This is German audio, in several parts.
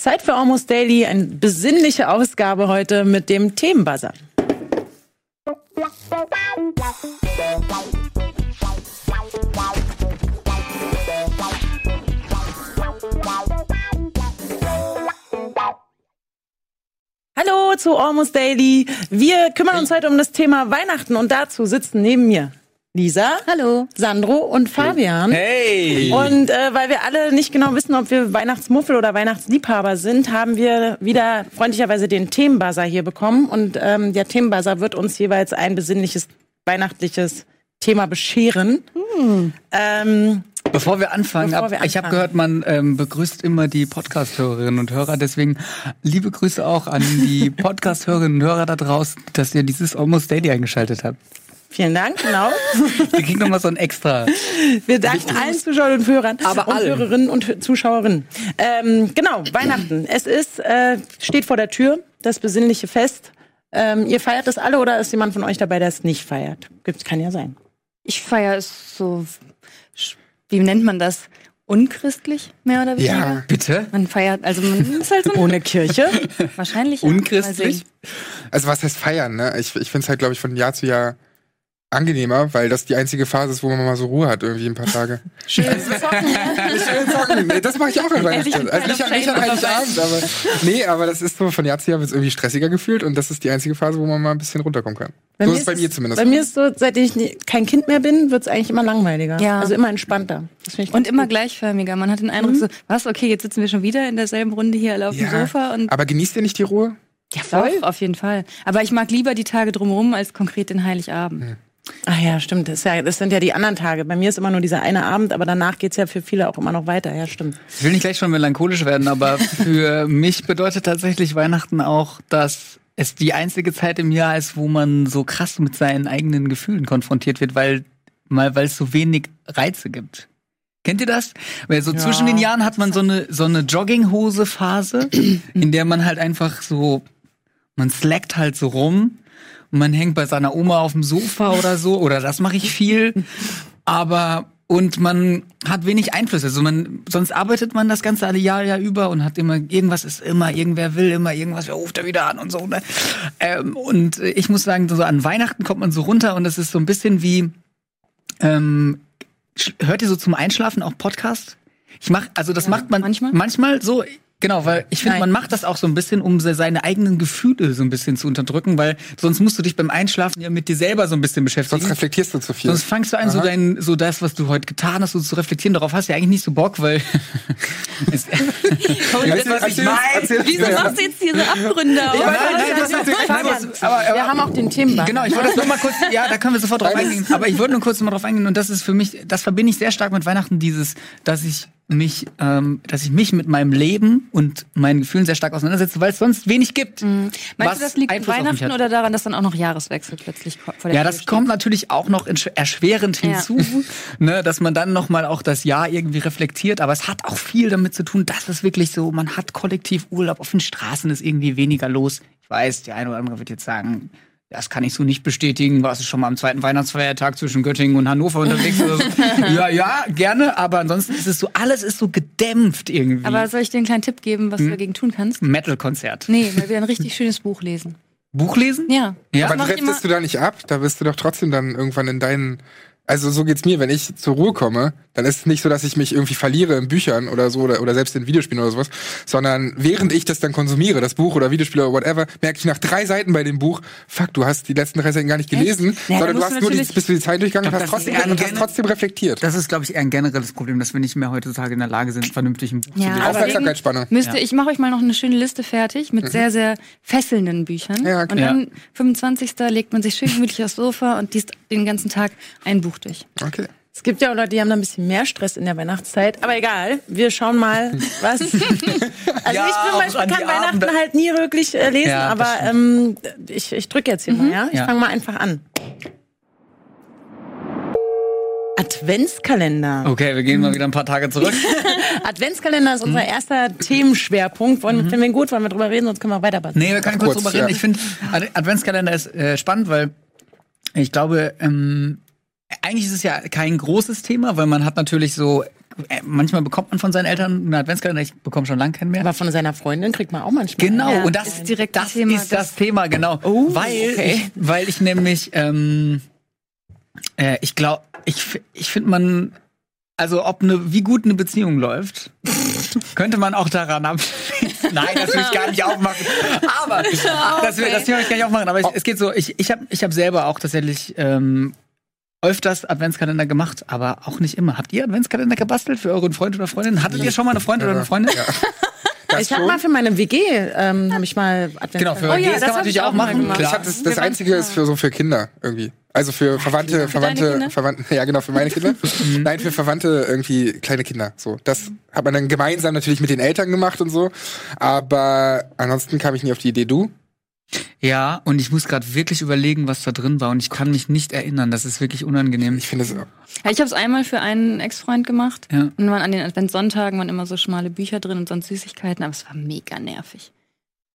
Zeit für Almost Daily, eine besinnliche Ausgabe heute mit dem Themenbuzzer. Hallo zu Almost Daily. Wir kümmern uns heute um das Thema Weihnachten und dazu sitzen neben mir Lisa, hallo, Sandro und Fabian. Hey! Und äh, weil wir alle nicht genau wissen, ob wir Weihnachtsmuffel oder Weihnachtsliebhaber sind, haben wir wieder freundlicherweise den Themenbuzzer hier bekommen. Und ähm, der Themenbuzzer wird uns jeweils ein besinnliches weihnachtliches Thema bescheren. Hm. Ähm, Bevor wir anfangen, Bevor wir ab, ich habe anfangen. gehört, man ähm, begrüßt immer die Podcast-Hörerinnen und Hörer. Deswegen liebe Grüße auch an die Podcast-Hörerinnen und Hörer da draußen, dass ihr dieses Almost Daily eingeschaltet habt. Vielen Dank, genau. Wir kriegen nochmal so ein extra. Wir danken allen Zuschauern und Hörern Aber und allen. Hörerinnen und Zuschauerinnen. Ähm, genau, Weihnachten. Es ist, äh, steht vor der Tür, das besinnliche Fest. Ähm, ihr feiert das alle oder ist jemand von euch dabei, der es nicht feiert? Gibt's, kann ja sein. Ich feiere es so, wie nennt man das? Unchristlich, mehr oder weniger? Ja. Bitte? Man feiert, also man ist halt so Ohne Kirche. wahrscheinlich. Unchristlich? Also was heißt feiern, ne? Ich, ich finde es halt, glaube ich, von Jahr zu Jahr angenehmer, weil das die einzige Phase ist, wo man mal so Ruhe hat, irgendwie ein paar Tage. Schön. Will sagen, nee, das mache ich auch an Weihnachten. Also nicht, an- nicht an Heiligabend, aber nee, aber das ist so, von Jahr zu Jahr wird es irgendwie stressiger gefühlt und das ist die einzige Phase, wo man mal ein bisschen runterkommen kann. so ist es bei mir zumindest. Bei mir ist so, seitdem ich nie- kein Kind mehr bin, wird's eigentlich immer langweiliger. Ja. Also immer entspannter. Das ich Und immer gut. gleichförmiger. Man hat den Eindruck so, was, okay, jetzt sitzen wir schon wieder in derselben Runde hier alle auf dem ja, Sofa und aber genießt ihr nicht die Ruhe? ja, voll. auf jeden Fall. Aber ich mag lieber die Tage drumherum als konkret den Heiligabend. Ach ja, stimmt. Das, ja, das sind ja die anderen Tage. Bei mir ist immer nur dieser eine Abend, aber danach geht's ja für viele auch immer noch weiter. Ja, stimmt. Ich will nicht gleich schon melancholisch werden, aber für mich bedeutet tatsächlich Weihnachten auch, dass es die einzige Zeit im Jahr ist, wo man so krass mit seinen eigenen Gefühlen konfrontiert wird, weil mal weil es so wenig Reize gibt. Kennt ihr das? Weil so Ja. zwischen den Jahren hat man so eine so eine Jogginghose-Phase, in der man halt einfach so man slackt halt so rum und man hängt bei seiner Oma auf dem Sofa oder so oder das mache ich viel, aber und man hat wenig Einfluss. Also man, sonst arbeitet man das ganze alle Jahr ja über und hat immer, irgendwas ist immer, irgendwer will immer irgendwas, wer ruft er wieder an und so. Ne? Ähm, und ich muss sagen, so an Weihnachten kommt man so runter und es ist so ein bisschen wie, ähm, hört ihr so zum Einschlafen auch Podcast? Ich mach, also das macht man manchmal. manchmal so, genau, weil ich finde, man macht das auch so ein bisschen, um se- seine eigenen Gefühle so ein bisschen zu unterdrücken, weil sonst musst du dich beim Einschlafen ja mit dir selber so ein bisschen beschäftigen. Sonst reflektierst du zu viel. Sonst fangst du an, so dein, so das, was du heute getan hast, so zu reflektieren. Darauf hast du ja eigentlich nicht so Bock, weil. Es- weißt du, was ich meine? Wieso Ja. machst du jetzt diese Abgründe auf? Nein, nein, das ist- nein, das- aber, Wir aber, haben auch den Themenband. Genau, ich wollte das nur mal kurz, ja, da können wir sofort drauf eingehen. Aber ich wollte nur kurz mal drauf eingehen und das ist für mich, das verbinde ich sehr stark mit Weihnachten, dieses, dass ich mich, ähm, dass ich mich mit meinem Leben und meinen Gefühlen sehr stark auseinandersetze, weil es sonst wenig gibt. Meinst was du, das liegt an Einfluss Weihnachten oder daran, dass dann auch noch Jahreswechsel plötzlich vor der Ja, Tür das steht? kommt natürlich auch noch erschwerend Ja. hinzu, ne, dass man dann noch mal auch das Jahr irgendwie reflektiert. Aber es hat auch viel damit zu tun, dass es wirklich so, man hat kollektiv Urlaub auf den Straßen, ist irgendwie weniger los. Ich weiß, der eine oder andere wird jetzt sagen, das kann ich so nicht bestätigen. Warst du schon mal am zweiten Weihnachtsfeiertag zwischen Göttingen und Hannover unterwegs? oder so? ja, ja, gerne. Aber ansonsten ist es so, alles ist so gedämpft irgendwie. Aber soll ich dir einen kleinen Tipp geben, was Hm? du dagegen tun kannst? Metal-Konzert. Nee, weil wir ein richtig schönes Buch lesen. Buch lesen? Ja. Ja. Aber driftest du da nicht ab? Da bist du doch trotzdem dann irgendwann in deinen. Also so geht's mir, wenn ich zur Ruhe komme, dann ist es nicht so, dass ich mich irgendwie verliere in Büchern oder so oder, oder selbst in Videospielen oder sowas, sondern während ich das dann konsumiere, das Buch oder Videospiel oder whatever, merke ich nach drei Seiten bei dem Buch, fuck, du hast die letzten drei Seiten gar nicht gelesen, Ja, sondern du hast du nur die, bist du die Zeit durchgegangen und hast, trotzdem, und hast trotzdem reflektiert. Das ist, glaube ich, eher ein generelles Problem, dass wir nicht mehr heutzutage in der Lage sind, vernünftig ein Buch zu Ja, lesen. aber Aufmerksamkeitsspanne. Müsste, Ja. ich mache euch mal noch eine schöne Liste fertig mit sehr, sehr fesselnden Büchern. Ja, und okay. dann 25. legt man sich schön gemütlich aufs Sofa und liest den ganzen Tag ein Buch durch. Okay. Es gibt ja auch Leute, die haben da ein bisschen mehr Stress in der Weihnachtszeit. Aber egal, wir schauen mal, was. Also Ja, ich zum Beispiel kann Weihnachten Abende. halt nie wirklich äh, lesen, Ja, aber ähm, ich, ich drücke jetzt hier mal, ja? Ich Ja. fange mal einfach an. Adventskalender. Okay, wir gehen mal wieder ein paar Tage zurück. Adventskalender ist Mhm. unser erster Themenschwerpunkt. Wollen, Finden wir ihn gut? Wollen wir drüber reden? Sonst können wir weiter nee, wir können kurz, Kurz, drüber reden. ja. Ich finde, Ad Adventskalender ist äh, spannend, weil ich glaube, ähm, eigentlich ist es ja kein großes Thema, weil man hat natürlich so äh, manchmal bekommt man von seinen Eltern einen Adventskalender, ich bekomme schon lange keinen mehr. Aber von seiner Freundin kriegt man auch manchmal. Genau, Ja, und das ist direkt das Thema, ist das Thema, genau. Oh, weil, okay. ich, weil ich nämlich, ähm, äh, ich glaube, ich, ich finde man, also ob eine, wie gut eine Beziehung läuft, könnte man auch daran abschließen. Nein, das will ich gar nicht aufmachen. Aber das, will, das will ich gar nicht aufmachen. Aber es, es geht so, ich, ich habe ich hab selber auch tatsächlich ähm, öfters Adventskalender gemacht, aber auch nicht immer. Habt ihr Adventskalender gebastelt für euren Freund oder Freundin? Hattet ihr schon mal eine Freundin oder eine Freundin? Das Ich habe mal für meine WG, ähm, habe ich mal Advent Genau, für Oh ja, das kann man natürlich ich auch machen. gemacht. Ich Klar. hab das, das Einzige ist für so für Kinder irgendwie. Also für Verwandte, Verwandte, Kinder? Verwandte, ja genau, für meine Kinder. Nein, für Verwandte irgendwie kleine Kinder. So, das hat man dann gemeinsam natürlich mit den Eltern gemacht und so. Aber ansonsten kam ich nie auf die Idee. Du? Ja, und ich muss gerade wirklich überlegen, was da drin war und ich kann mich nicht erinnern. Das ist wirklich unangenehm. Ich finde es. Ja, ich habe es einmal für einen Ex-Freund gemacht. Ja. Und waren an den Adventssonntagen waren immer so schmale Bücher drin und sonst Süßigkeiten, aber es war mega nervig.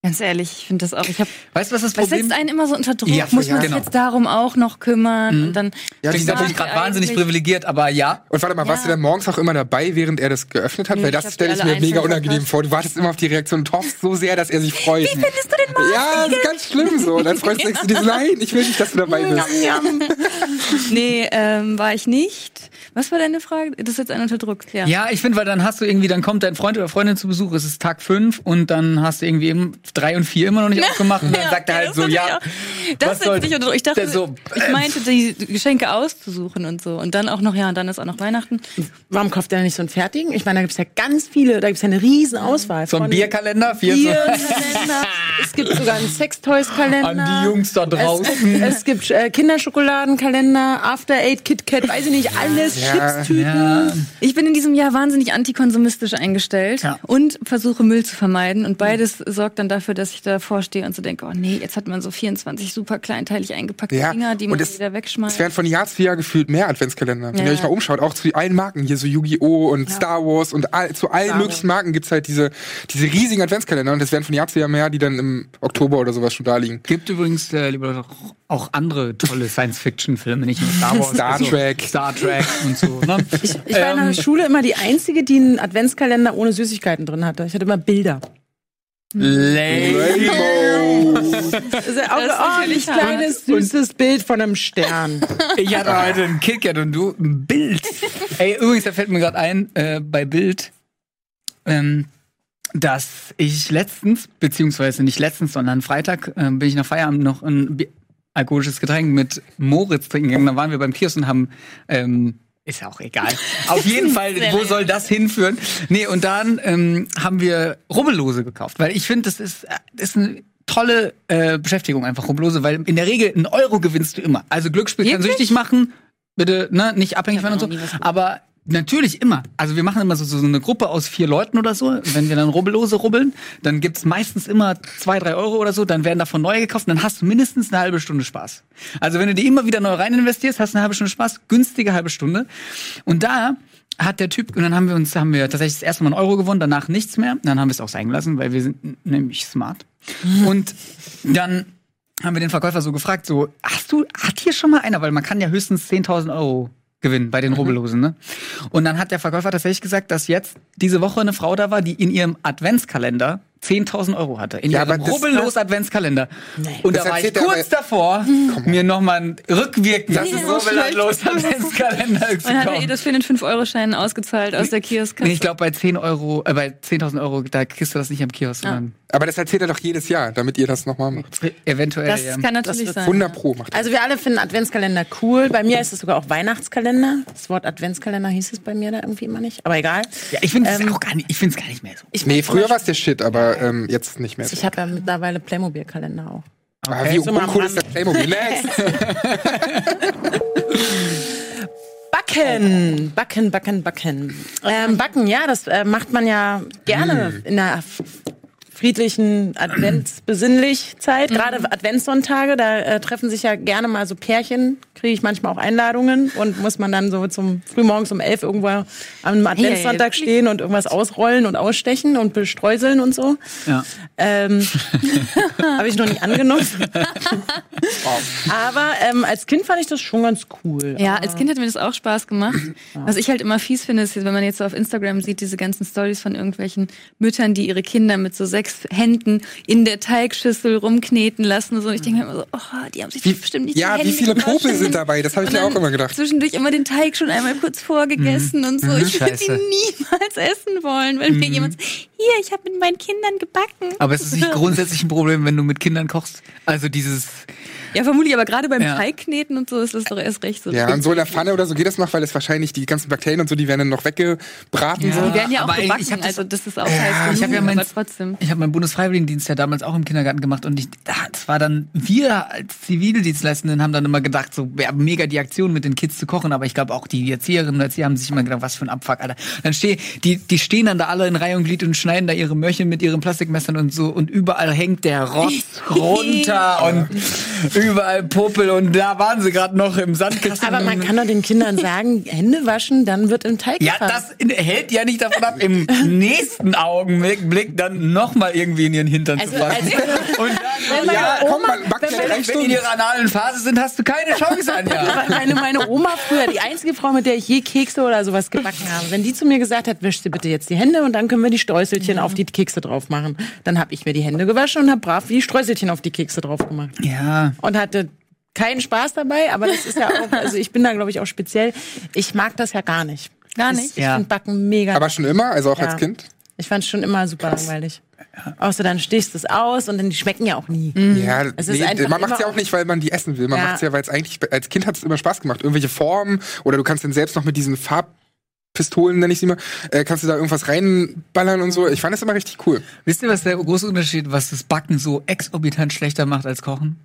Ganz ehrlich, ich finde das auch. Ich hab, Weißt du, was das Problem setzt einen immer so unter Druck? Ja, Muss man ja, sich genau. jetzt darum auch noch kümmern? Mhm. Und dann Ja, die natürlich Sag gerade wahnsinnig privilegiert, aber ja. Und warte mal, warst du Ja. dann morgens auch immer dabei, während er das geöffnet hat? Nee, Weil das stelle ich mir mega unangenehm verpasst. vor. Du wartest immer auf die Reaktion und hoffst so sehr, dass er sich freut. Wie findest du den Ja, das ist ganz schlimm so. Und dann freust du dich, dir, nein, ich will nicht, dass du dabei bist. Nee, ähm, war ich nicht. Was war deine Frage? Das ist jetzt ein unter Druck, ja. Ja, ich finde, weil dann hast du irgendwie, dann kommt dein Freund oder Freundin zu Besuch, es ist Tag fünf und dann hast du irgendwie eben drei und vier immer noch nicht aufgemacht und dann sagt er halt das so, ja, auch. Das was setzt soll- dich unter Druck. Ich dachte, so, ich meinte, die Geschenke auszusuchen und so. Und dann auch noch, ja, und dann ist auch noch Weihnachten. Warum kauft er nicht so einen fertigen? Ich meine, da gibt's ja ganz viele, da gibt's ja eine riesen Auswahl. so ein von Bierkalender, vier Bierkalender. es gibt sogar einen Sextoys-Kalender. an die Jungs da draußen. Es, es gibt äh, Kinderschokoladenkalender, After Eight, Kit Kat, weiß ich nicht, alles, Ja. Chipstüten. Ja. Ich bin in diesem Jahr wahnsinnig antikonsumistisch eingestellt Ja. und versuche Müll zu vermeiden. Und beides sorgt dann dafür, dass ich davor stehe und so denke, oh nee, jetzt hat man so 24 super kleinteilig eingepackte Ja, Dinger, die man es- wieder Es wegschmeißt. werden von Jahr zu Jahr gefühlt mehr Adventskalender. Wenn ihr euch mal umschaut, auch zu allen Marken, hier so Yu-Gi-Oh! und Star Wars und all, zu allen Star möglichen Marken gibt's halt diese, diese riesigen Adventskalender und es werden von Jahr zu Jahr mehr, die dann im Oktober oder sowas schon da liegen. Gibt übrigens, äh, liebe Leute, auch, auch andere tolle Science-Fiction-Filme, nicht nur Star Wars. Star also Trek. Star Trek und so. Ne? Ich war in der Ähm, Schule immer die Einzige, die einen Adventskalender ohne Süßigkeiten drin hatte. Ich hatte immer Bilder. Rainbow! Das ist auch ein hart. kleines, süßes Bild von einem Stern. Ich hatte heute ein KitKat und du ein Bild. Ey, übrigens, da fällt mir gerade ein, äh, bei Bild, ähm, dass ich letztens, beziehungsweise nicht letztens, sondern Freitag, äh, bin ich nach Feierabend noch ein Bi alkoholisches Getränk mit Moritz trinken gegangen. Da waren wir beim Kiosk und haben, ähm, ist ja auch egal. Auf jeden Fall, wo soll das hinführen? Nee, und dann ähm, haben wir Rubbellose gekauft, weil ich finde, das ist, äh, das ist eine tolle äh, Beschäftigung einfach, Rubbellose, weil in der Regel einen Euro gewinnst du immer. Also Glücksspiel kann Wirklich? süchtig machen, bitte, ne, nicht abhängig werden und so. Aber natürlich immer. Also wir machen immer so, so eine Gruppe aus vier Leuten oder so. Wenn wir dann Rubbellose rubbeln, dann gibt's meistens immer zwei, drei Euro oder so, dann werden davon neue gekauft und dann hast du mindestens eine halbe Stunde Spaß. Also wenn du die immer wieder neu rein investierst, hast du eine halbe Stunde Spaß, günstige halbe Stunde. Und da hat der Typ, und dann haben wir uns, haben wir tatsächlich das erste Mal einen Euro gewonnen, danach nichts mehr. Dann haben wir es auch sein gelassen, weil wir sind nämlich smart. Und dann haben wir den Verkäufer so gefragt, so, hast du, hat hier schon mal einer, weil man kann ja höchstens 10.000 Euro gewinnen bei den Rubbellosen, ne? Und dann hat der Verkäufer tatsächlich gesagt, dass jetzt diese Woche eine Frau da war, die in ihrem Adventskalender 10.000 Euro hatte. In Ja, ihrem aber das- rubbellos Adventskalender. Und Das da war ich kurz davor, mir nochmal einen rückwirkend Das ist so rubbellos Adventskalender zu Und hat er ihr das für den 5-Euro-Schein ausgezahlt aus der Kioskasse? Nee, ich glaube bei 10 Euro, äh, bei 10.000 Euro, da kriegst du das nicht am Kiosk, sondern Aber das erzählt er doch jedes Jahr, damit ihr das nochmal macht. eventuell. das ja. kann natürlich wird sein. 100 Pro macht. Also wir alle finden Adventskalender cool. Bei mir ist es sogar auch Weihnachtskalender. Das Wort Adventskalender hieß es bei mir da irgendwie immer nicht. Aber egal. ja, ich finde es Ähm, auch gar nicht, ich finde es gar nicht mehr so. Ich Nee, früher war es der Shit, aber ähm, jetzt nicht mehr. Ich habe ja mittlerweile Playmobil-Kalender auch. Ah, wie uncool ist das Playmobil? Next! Backen, backen, backen, backen. Ähm, backen, ja, das äh, macht man ja gerne in der friedlichen Adventsbesinnlich Zeit. Gerade Adventssonntage, da äh, treffen sich ja gerne mal so Pärchen, kriege ich manchmal auch Einladungen und muss man dann so zum frühmorgens um elf irgendwo am Adventssonntag Hey. stehen und irgendwas ausrollen und ausstechen und bestreuseln und so. Ja. Ähm, Habe ich noch nicht angenommen. Aber ähm, als Kind fand ich das schon ganz cool. Ja, als Kind hat mir das auch Spaß gemacht. Was ich halt immer fies finde, ist, wenn man jetzt so auf Instagram sieht, diese ganzen Stories von irgendwelchen Müttern, die ihre Kinder mit so sechs Händen in der Teigschüssel rumkneten lassen und so. Und ich denke mir immer so, oh, die haben sich Wie, bestimmt nicht ja, die wie viele. Popel sind dabei? Das habe ich mir auch immer gedacht. Zwischendurch immer den Teig schon einmal kurz vorgegessen und so. Ich würde die niemals essen wollen, wenn mir jemand sagt, hier, ich habe mit meinen Kindern gebacken. Aber es ist nicht grundsätzlich ein Problem, wenn du mit Kindern kochst. Also dieses, Ja, vermutlich, aber gerade beim Ja. Teigkneten und so ist das doch erst recht so. Ja, und so in der Pfanne oder so geht das noch, weil es wahrscheinlich die ganzen Bakterien und so, die werden dann noch weggebraten. Ja. So. Die werden ja auch Aber ich- gebacken, ich hab das- also das ist auch heiß ich habe ja mein, aber trotzdem. ich habe meinen Bundesfreiwilligendienst ja damals auch im Kindergarten gemacht und ich, das war dann, wir als Zivildienstleistenden haben dann immer gedacht, so, wir haben mega die Aktion mit den Kids zu kochen, aber ich glaube auch die Erzieherinnen und Erzieher haben sich immer gedacht, was für ein Abfuck, Alter. Dann steh, die, die stehen dann da alle in Reihe und Glied und schneiden da ihre Möhrchen mit ihren Plastikmessern und so und überall hängt der Rotz runter und überall Puppel und da waren sie gerade noch im Sandkasten. Aber man kann doch den Kindern sagen, Hände waschen, dann wird im Teig Ja, gefahren. das hält ja nicht davon ab, im nächsten Augenblick Blick dann nochmal irgendwie in ihren Hintern Also, zu fassen. als- Und Wenn dann, meine ja, Oma- Komm, ja wenn- drei wenn die in ihrer analen Phase sind, hast du keine Chance, Anja. meine, meine Oma früher, die einzige Frau, mit der ich je Kekse oder sowas gebacken habe, wenn die zu mir gesagt hat, wisch dir bitte jetzt die Hände und dann können wir die Streuselchen auf die Kekse drauf machen. Dann habe ich mir die Hände gewaschen und habe brav die Streuselchen auf die Kekse drauf gemacht. Ja, Und hatte keinen Spaß dabei, aber das ist ja auch, also ich bin da glaube ich auch speziell. Ich mag das ja gar nicht. Gar nicht? Ich Ja. finde Backen mega. Aber schon immer, also auch Ja. als Kind? Ich fand es schon immer super langweilig. Außer dann stichst du es aus und dann die schmecken ja auch nie. Ja, Es ist nee, man macht es ja auch nicht, weil man die essen will. Man Ja. macht es ja, weil es eigentlich, als Kind hat es immer Spaß gemacht. Irgendwelche Formen oder du kannst dann selbst noch mit diesen Farbpistolen, nenne ich sie mal, äh, kannst du da irgendwas reinballern und so. Ich fand das immer richtig cool. wisst ihr, was der große Unterschied, was das Backen so exorbitant schlechter macht als Kochen?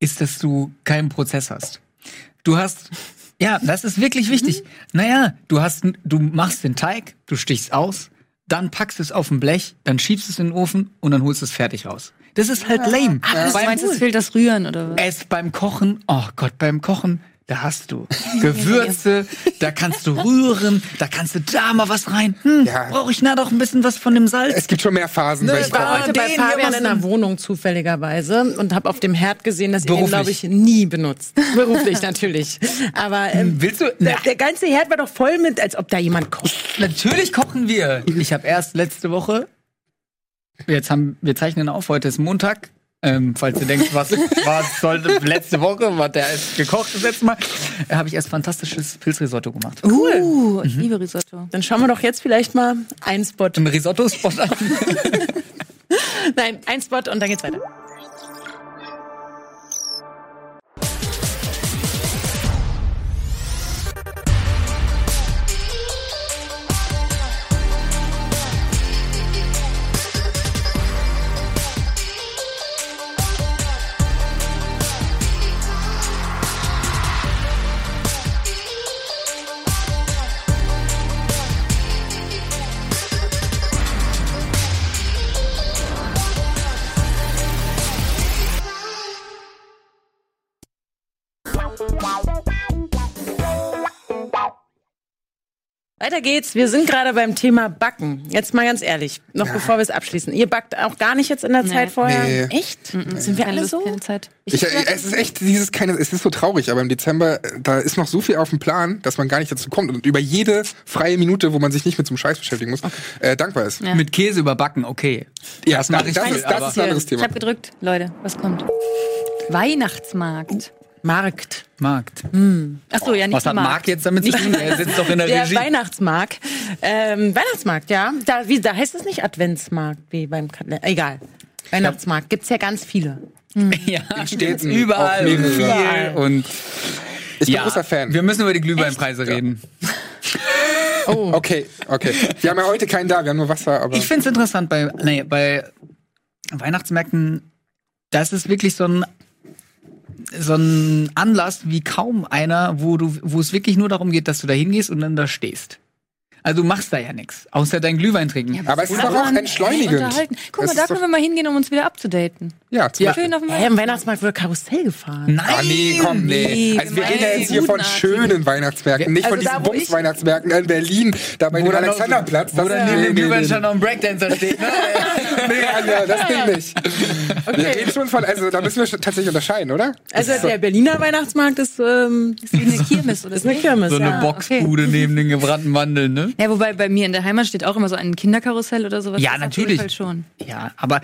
Ist, dass du keinen Prozess hast. Du hast, ja, das ist wirklich wichtig. Naja, du hast, du machst den Teig, du stichst aus, dann packst es auf ein Blech, dann schiebst es in den Ofen und dann holst es fertig raus. Das ist halt lame. Du Beim- meinst, es fehlt das Rühren oder was? es beim Kochen, oh Gott, beim Kochen, da hast du Gewürze, da kannst du rühren, da kannst du da mal was rein. Hm, Ja. brauche ich na doch ein bisschen was von dem Salz? Es gibt schon mehr Phasen. Ne, Ich war heute bei den Fabian in der. Wohnung zufälligerweise und habe auf dem Herd gesehen, dass ihr ihn, Beruflich. glaube ich, nie benutzt. Beruflich natürlich. Aber ähm, Willst du? der, Na, der ganze Herd war doch voll mit, als ob da jemand kocht. natürlich kochen wir. Ich habe erst letzte Woche, jetzt haben wir zeichnen auf, heute ist Montag. Ähm, falls ihr denkt, was was sollte letzte Woche, was der ist gekocht das letzte Mal, äh, habe ich erst fantastisches Pilzrisotto gemacht. Uh, ich liebe Risotto. Dann schauen wir doch jetzt vielleicht mal einen Spot. Ein Risotto-Spot an. Nein, ein Spot und dann geht's weiter. Weiter geht's. Wir sind gerade beim Thema Backen. Jetzt mal ganz ehrlich, noch bevor wir es abschließen. Ihr backt auch gar nicht jetzt in der Zeit vorher? Nee. Echt? Sind wir Keine alle so? keine Zeit. Ich, äh, es ist echt dieses keine, es ist so traurig, aber im Dezember, äh, da ist noch so viel auf dem Plan, dass man gar nicht dazu kommt und über jede freie Minute, wo man sich nicht mit so einem Scheiß beschäftigen muss, äh, dankbar ist. Ja. Mit Käse überbacken, okay. Ja, das ich das viel, ist, das ist ein anderes Ich Thema. habe gedrückt. Leute, was kommt? Weihnachtsmarkt. Markt. Markt. Ach so, ja, nicht Was hat Markt. Marc jetzt damit zu tun? Er sitzt doch in der, Der Regie. Weihnachtsmarkt. Ähm, Weihnachtsmarkt, ja. Da, wie, da heißt es nicht Adventsmarkt, wie beim Kalender. Egal. Weihnachtsmarkt gibt's ja ganz viele. ja, In Städten, überall Überall. und Ich bin ja, großer Fan. Wir müssen über die Glühweinpreise reden. Okay, okay. Wir haben ja heute keinen da, wir haben nur Wasser, aber. Ich finde es interessant bei, nee, bei Weihnachtsmärkten, das ist wirklich so ein so ein Anlass wie kaum einer, wo du, wo es wirklich nur darum geht, dass du da hingehst und dann da stehst. Also du machst da ja nichts, außer dein Glühwein trinken. Aber es ist doch auch entschleunigend. unterhalten. Guck mal, da können wir mal hingehen, um uns wieder abzudaten. Ja, zum Beispiel. Schön auf dem Hä, im Weihnachtsmarkt wurde Karussell gefahren. Nein! Ah, nee, komm, nee. Nee, Also wir reden ja jetzt hier von schönen Weihnachtsmärkten, nicht von Also da, diesen Bums-Weihnachtsmärkten in Berlin, da bei dem Alexanderplatz. Wo dann neben dem nee, Glühwein schon noch ein Breakdancer steht, ne? nee, Anja, das Ding nicht. Wir reden schon von, also da müssen wir schon tatsächlich unterscheiden, oder? Also der Berliner Weihnachtsmarkt ist, ähm, Ist wie eine Kirmes oder ist eine so. Kirmes. So eine ja. Boxbude neben den gebrannten Mandeln, ne? Ja, wobei bei mir in der Heimat steht auch immer so ein Kinderkarussell oder sowas. Ja, Das auf natürlich. jeden Fall schon. Ja, aber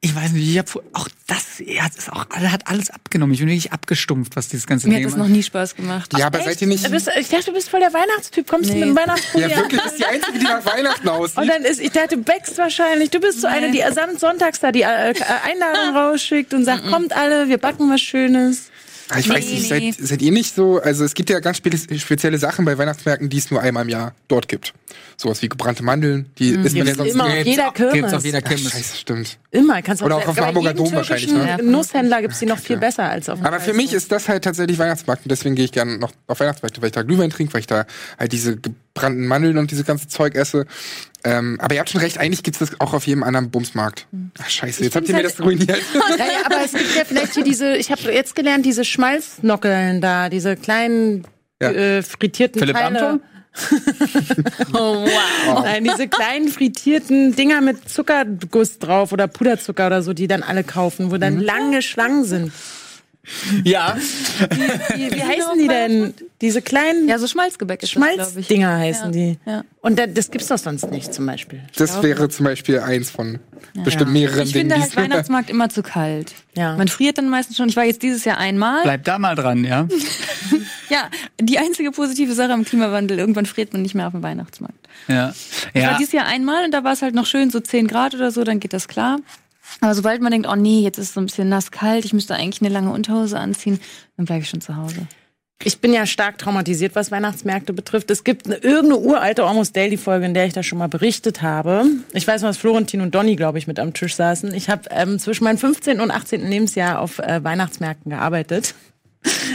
ich weiß nicht, ich habe auch das, ja, das ist auch, hat alles abgenommen. Ich bin wirklich abgestumpft, was dieses ganze Mir hat Thema. das noch nie Spaß gemacht. Ja, aber seid ihr nicht... Du bist, ich dachte, du bist voll der Weihnachtstyp. Kommst du Nee. mit dem Weihnachtspulli Ja, wirklich, ist die Einzige, die nach Weihnachten aussieht. Und dann ist, ich dachte, du backst wahrscheinlich. Du bist so eine, die samt Sonntags da die äh, Einladung rausschickt und sagt, kommt alle, wir backen was Schönes. Ah, Ich weiß Nee, nicht, nee. seid, seid ihr nicht so, also es gibt ja ganz spe spezielle Sachen bei Weihnachtsmärkten, die es nur einmal im Jahr dort gibt. Sowas wie gebrannte Mandeln, die isst man ja sonst immer auf nicht. jeder Gibt's Kirmes. auf jeder Ach, Kirmes. scheiße, stimmt. Immer. Kannst du Oder auch auf dem Hamburger Dom wahrscheinlich, ne? Nusshändler gibt's die noch viel besser als auf dem Aber für mich ist das halt tatsächlich Weihnachtsmarkt und deswegen gehe ich gerne noch auf Weihnachtsmärkte, weil ich da Glühwein trinke, weil ich da halt diese gebrannten Mandeln und dieses ganze Zeug esse. Ähm, aber ihr habt schon recht, eigentlich gibt's das auch auf jedem anderen Bumsmarkt. Ach scheiße, jetzt habt ihr mir find's das ruiniert. Naja, aber es gibt ja vielleicht hier diese, ich habe jetzt gelernt, diese Schmalznockeln da, diese kleinen Ja. äh, frittierten Philipp Teile. Amthor? oh, wow. Nein, diese kleinen frittierten Dinger mit Zuckerguss drauf oder Puderzucker oder so, die dann alle kaufen, wo Mhm. dann lange Schlangen sind. Ja. Wie, wie heißen die denn? Diese kleinen Ja, so Schmalzgebäck ist das, glaube ich. Schmalzdinger heißen Ja, die. ja. Und da, das gibt's doch sonst nicht zum Beispiel. Das wäre zum Beispiel eins von bestimmt mehreren Ich Dingen, finde die halt Weihnachtsmarkt immer zu kalt. Ja. Man friert dann meistens schon. Ich war jetzt dieses Jahr einmal. Bleib da mal dran, ja? Ja, die einzige positive Sache am Klimawandel, irgendwann friert man nicht mehr auf dem Weihnachtsmarkt. Ja. Ich war Ja. dieses Jahr einmal und da war es halt noch schön, so 10 Grad oder so, dann geht das klar. Aber sobald man denkt, oh nee, jetzt ist es so ein bisschen nass kalt, ich müsste eigentlich eine lange Unterhose anziehen, dann bleibe ich schon zu Hause. Ich bin ja stark traumatisiert, was Weihnachtsmärkte betrifft. Es gibt eine, irgendeine uralte Almost Daily Folge, in der ich da schon mal berichtet habe. Ich weiß noch, dass Florentin und Donny, glaube ich, mit am Tisch saßen. Ich habe ähm, zwischen meinem 15. und 18. Lebensjahr auf äh, Weihnachtsmärkten gearbeitet.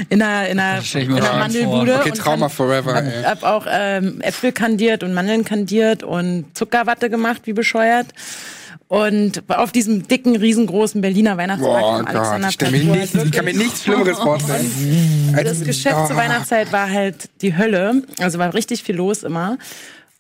In einer, in einer, ich in einer Mandelbude. Okay, Trauma forever, Hab, ey. hab auch ähm, Äpfel kandiert und Mandeln kandiert und Zuckerwatte gemacht, wie bescheuert. Und auf diesem dicken, riesengroßen Berliner Weihnachtsmarkt Gott, Alexanderplatz. ich, nicht, ich kann mir nichts Schlimmeres vorstellen. das Geschäft zur Oh. Weihnachtszeit war halt die Hölle. Also war richtig viel los immer.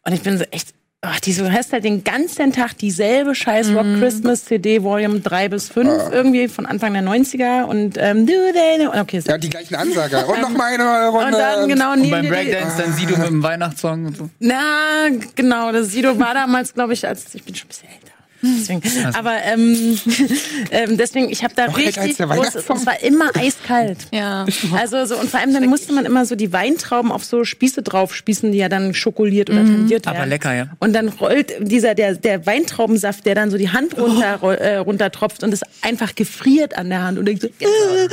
Und ich bin so echt, ach, die, du hast halt den ganzen Tag dieselbe scheiß Rock Christmas CD Volume 3 bis 5 irgendwie von Anfang der 90er und ähm, do they know- okay, so. Ja, die gleichen Ansager. Und noch mal eine Runde. und dann genau Und beim Breakdance dann Sido mit dem Weihnachtssong und so. Na, genau, das Sido war damals, glaube ich, als ich bin schon ein bisschen älter. Deswegen. Aber ähm, ähm, deswegen, ich habe da als richtig groß, es war immer eiskalt. Ja. Also so und vor allem dann musste man immer so die Weintrauben auf so Spieße drauf spießen, die ja dann schokoliert oder tangiert werden. Aber lecker, ja. Und dann rollt dieser der der Weintraubensaft, der dann so die Hand runter roll- äh, runtertropft und es einfach gefriert an der Hand und so, äh, äh.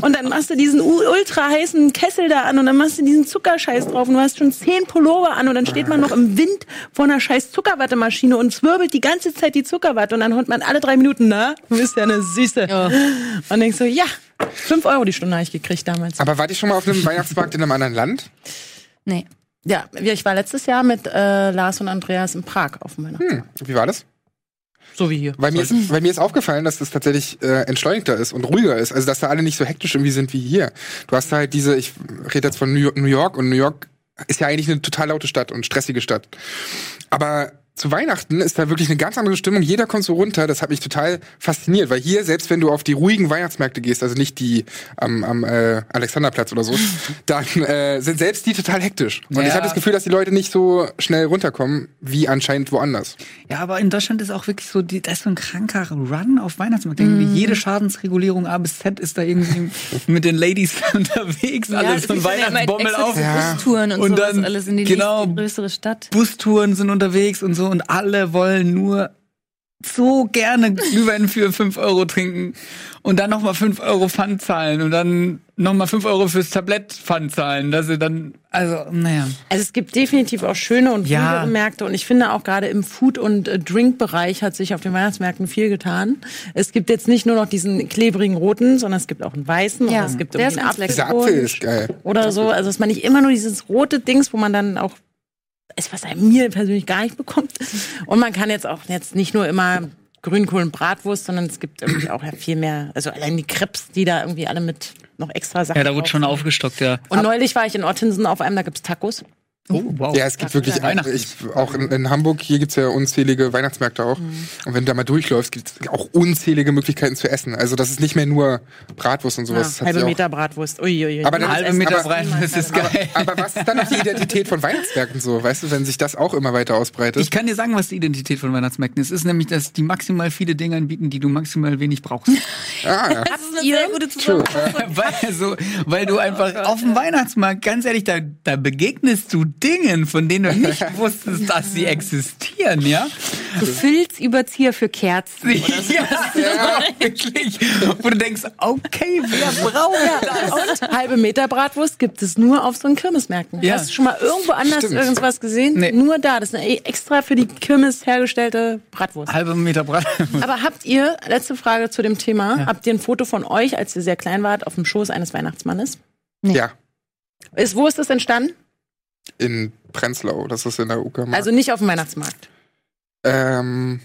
und dann machst du diesen ultra heißen Kessel da an und dann machst du diesen Zuckerscheiß drauf und du hast schon zehn Pullover an und dann steht man noch im Wind vor einer scheiß Zuckerwattemaschine und zwirbelt die ganze Zeit die Zuckerwatte und dann holt man alle drei Minuten, na, du bist ja eine Süße. Und denkst so, ja, fünf Euro die Stunde habe ich gekriegt damals. Aber wart ihr schon mal auf einem Weihnachtsmarkt in einem anderen Land? Nee. Ja, ich war letztes Jahr mit äh, Lars und Andreas in Prag auf dem Weihnachtsmarkt. Hm, wie war das? So wie hier. Weil mir, ist, weil mir ist aufgefallen, dass das tatsächlich äh, entschleunigter ist und ruhiger ist. Also, dass da alle nicht so hektisch irgendwie sind wie hier. Du hast halt diese, ich rede jetzt von New York, New York und New York ist ja eigentlich eine total laute Stadt und stressige Stadt. Aber zu Weihnachten ist da wirklich eine ganz andere Stimmung. Jeder kommt so runter. Das hat mich total fasziniert, weil hier, selbst wenn du auf die ruhigen Weihnachtsmärkte gehst, also nicht die am, am äh, Alexanderplatz oder so, dann äh, sind selbst die total hektisch. Und ich Ja. habe das Gefühl, dass die Leute nicht so schnell runterkommen wie anscheinend woanders. Ja, aber in Deutschland ist auch wirklich so, die, da ist so ein kranker Run auf Weihnachtsmarkt. Irgendwie Jede Schadensregulierung A bis Z ist da irgendwie mit den Ladies unterwegs. alles so ein Weihnachtsbommel auf. Ja. Bustouren und, Und dann, alles in die genau, nächste größere Stadt. Bustouren sind unterwegs und so und alle wollen nur so gerne Glühwein für 5 Euro trinken und dann nochmal 5 Euro Pfand zahlen und dann nochmal 5 Euro fürs Tablett Pfand zahlen, dass sie dann, also, naja. Also es gibt definitiv auch schöne und Ja. ruhigere Märkte und ich finde auch gerade im Food- und äh, Drink-Bereich hat sich auf den Weihnachtsmärkten viel getan. Es gibt jetzt nicht nur noch diesen klebrigen roten, sondern es gibt auch einen weißen Ja, oder es gibt der irgendwie einen Apfelpunsch Apfel ist geil. oder so. Also dass man nicht immer nur dieses rote Dings, wo man dann auch ist, was er mir persönlich gar nicht bekommt. Und man kann jetzt auch jetzt nicht nur immer Grünkohl und Bratwurst, sondern es gibt irgendwie auch ja viel mehr, also allein die Krebs, die da irgendwie alle mit noch extra Sachen Ja, da wurde schon aufgestockt, ja. Und neulich war ich in Ottensen auf einem, da gibt's Tacos. Oh, wow. Ja, es gibt wirklich, Weihnachten. ich, auch in, in Hamburg, hier gibt's ja unzählige Weihnachtsmärkte auch. Mhm. Und wenn du da mal durchläufst, gibt's auch unzählige Möglichkeiten zu essen. Also das ist nicht mehr nur Bratwurst und Ja, sowas. Hat halbe Meter Bratwurst. Uiuiui. Aber dann- Halbe Meter aber- das ist geil. Aber was ist dann noch die Identität von Weihnachtsmärkten so? Weißt du, wenn sich das auch immer weiter ausbreitet? Ich kann dir sagen, was die Identität von Weihnachtsmärkten ist. Es ist nämlich, dass die maximal viele Dinge anbieten, die du maximal wenig brauchst. ah, ja. Das ist eine sehr gute Zusammenfassung. weil, so, weil du einfach auf dem Weihnachtsmarkt, ganz ehrlich, da, da begegnest du Dingen, von denen du nicht wusstest, dass sie existieren, ja? Du füllst Überzieher für Kerzen. Ja, wirklich. Wo du denkst, okay, wer braucht das? Und halbe Meter Bratwurst gibt es nur auf so einen Kirmesmärkten. Ja. Hast du schon mal irgendwo anders Stimmt. irgendwas gesehen? Nee. Nur da. Das ist eine extra für die Kirmes hergestellte Bratwurst. Halbe Meter Brat. Aber habt ihr, letzte Frage zu dem Thema, habt ihr ein Foto von euch, als ihr sehr klein wart, auf dem Schoß eines Weihnachtsmannes? ja, Ist, wo ist das entstanden? In Prenzlau, das ist in der Uckermark. Also nicht auf dem Weihnachtsmarkt. ähm,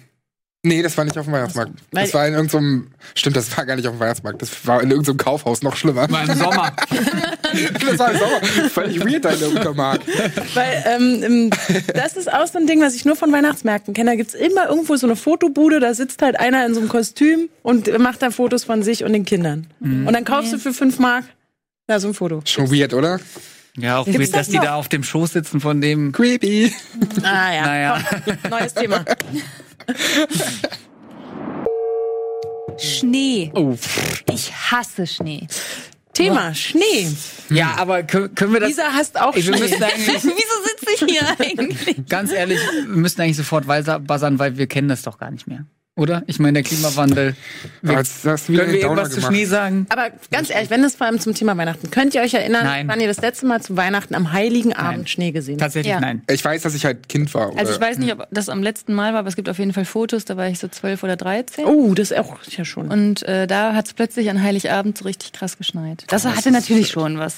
nee, das war nicht auf dem Weihnachtsmarkt. Ach so, weil- das war in irgendeinem, stimmt, das war gar nicht auf dem Weihnachtsmarkt. Das war in irgendeinem Kaufhaus, noch schlimmer. War im Sommer. das war im Sommer. Völlig weird da in der Uckermark. Weil ähm, das ist auch so ein Ding, was ich nur von Weihnachtsmärkten kenne. Da gibt's immer irgendwo so eine Fotobude, da sitzt halt einer in so einem Kostüm und macht da Fotos von sich und den Kindern. Und dann kaufst du für fünf Mark da so ein Foto. Schon weird, oder? Ja, auch Gibt's dass das die da auf dem Schoß sitzen von dem. Creepy. Ah ja, Naja. Komm, neues Thema. Schnee. Oh. Ich hasse Schnee. Thema Schnee. Ja, aber können, wir das. Lisa hasst auch Ey, Schnee. Wieso sitze ich hier eigentlich? ganz ehrlich, wir müssen eigentlich sofort weiter buzzern, weil wir kennen das doch gar nicht mehr. Oder? Ich meine, der Klimawandel. Wir, du wieder können wir Downer irgendwas zu gemacht. Schnee sagen? Aber ganz ehrlich, wenn es vor allem zum Thema Weihnachten, könnt ihr euch erinnern, Nein. wann ihr das letzte Mal zu Weihnachten am Heiligen Abend Nein. Schnee gesehen habt? Tatsächlich Ja. nein. Ich weiß, dass ich halt Kind war. Also ich oder- weiß nicht, ob das am letzten Mal war, aber es gibt auf jeden Fall Fotos, da war ich so zwölf oder dreizehn. Oh, das ist auch ja schon. Und äh, da hat es plötzlich an Heiligabend so richtig krass geschneit. Das hatte natürlich schon was.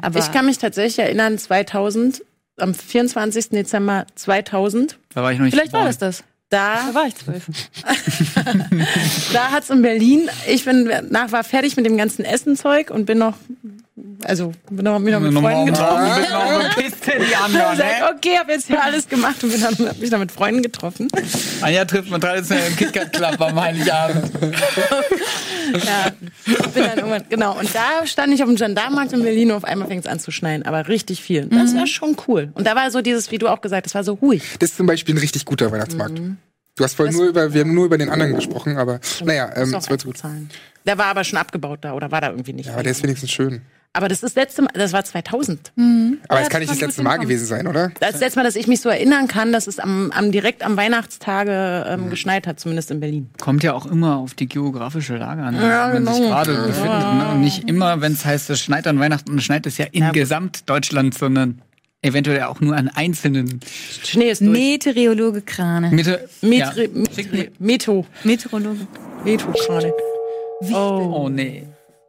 Aber ich kann mich tatsächlich erinnern, 2000, am 24. Dezember 2000, Da war ich noch nicht vielleicht war geboren. das das. Da, Da war ich zwölf. da hat's in Berlin, ich bin nach, war fertig mit dem ganzen Essenzeug und bin noch, also bin noch, bin noch mit Freunden getroffen. Piste die anderen, ne? okay, hab jetzt hier alles gemacht und bin dann, hab mich dann mit Freunden getroffen. Anja trifft man traditionell im KitKat Club am Heiligabend. Ja, ich bin dann irgendwann, genau. Und da stand ich auf dem Gendarmenmarkt in Berlin und auf einmal fängt es an zu schneien, aber richtig viel. Das war schon cool. Und da war so dieses, wie du auch gesagt hast, das war so ruhig. Das ist zum Beispiel ein richtig guter Weihnachtsmarkt. Mhm. Du hast vorhin nur über, wir haben nur über den anderen gesprochen, aber naja, ähm, auch es wird so gut. Der war aber schon abgebaut da oder war da irgendwie nicht. Ja, aber der ist wenigstens schön. Aber das ist das letzte Mal, das war 2000. Aber Ja, das kann nicht das letzte Mal gewesen sein, oder? Das letzte Mal, dass ich mich so erinnern kann, dass es am, am direkt am Weihnachtstage ähm, geschneit hat, zumindest in Berlin. Kommt ja auch immer auf die geografische Lage an, Ja, man sich genau. gerade befindet. Ne? Und nicht immer, wenn es heißt, es schneit an Weihnachten, und es schneit es ja in Ja. Gesamtdeutschland, sondern eventuell auch nur an einzelnen Schnee ist durch. Meteorologe Krane. Mitte. Metri ja. Meto. Meteorologe. Meto gerade. Oh. Oh nee.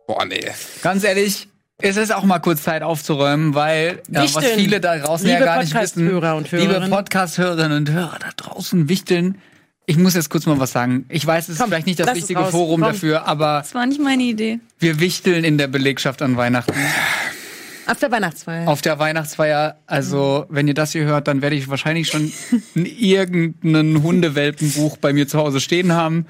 Boah, nee. Ganz ehrlich, es ist auch mal kurz Zeit aufzuräumen, weil ja, was Wichteln. viele da draußen ja Liebe gar nicht wissen. Podcast-Hörer und Liebe Hörerinnen. Podcast-Hörerinnen und Hörer da draußen wichteln. Ich muss jetzt kurz mal was sagen. Ich weiß, es ist Komm, vielleicht nicht das richtige. Forum Komm. dafür, aber Das war nicht meine Idee. wir wichteln in der Belegschaft an Weihnachten. Auf der Weihnachtsfeier. Auf der Weihnachtsfeier, also wenn ihr das hier hört, dann werde ich wahrscheinlich schon irgendeinen Hundewelpenbuch bei mir zu Hause stehen haben.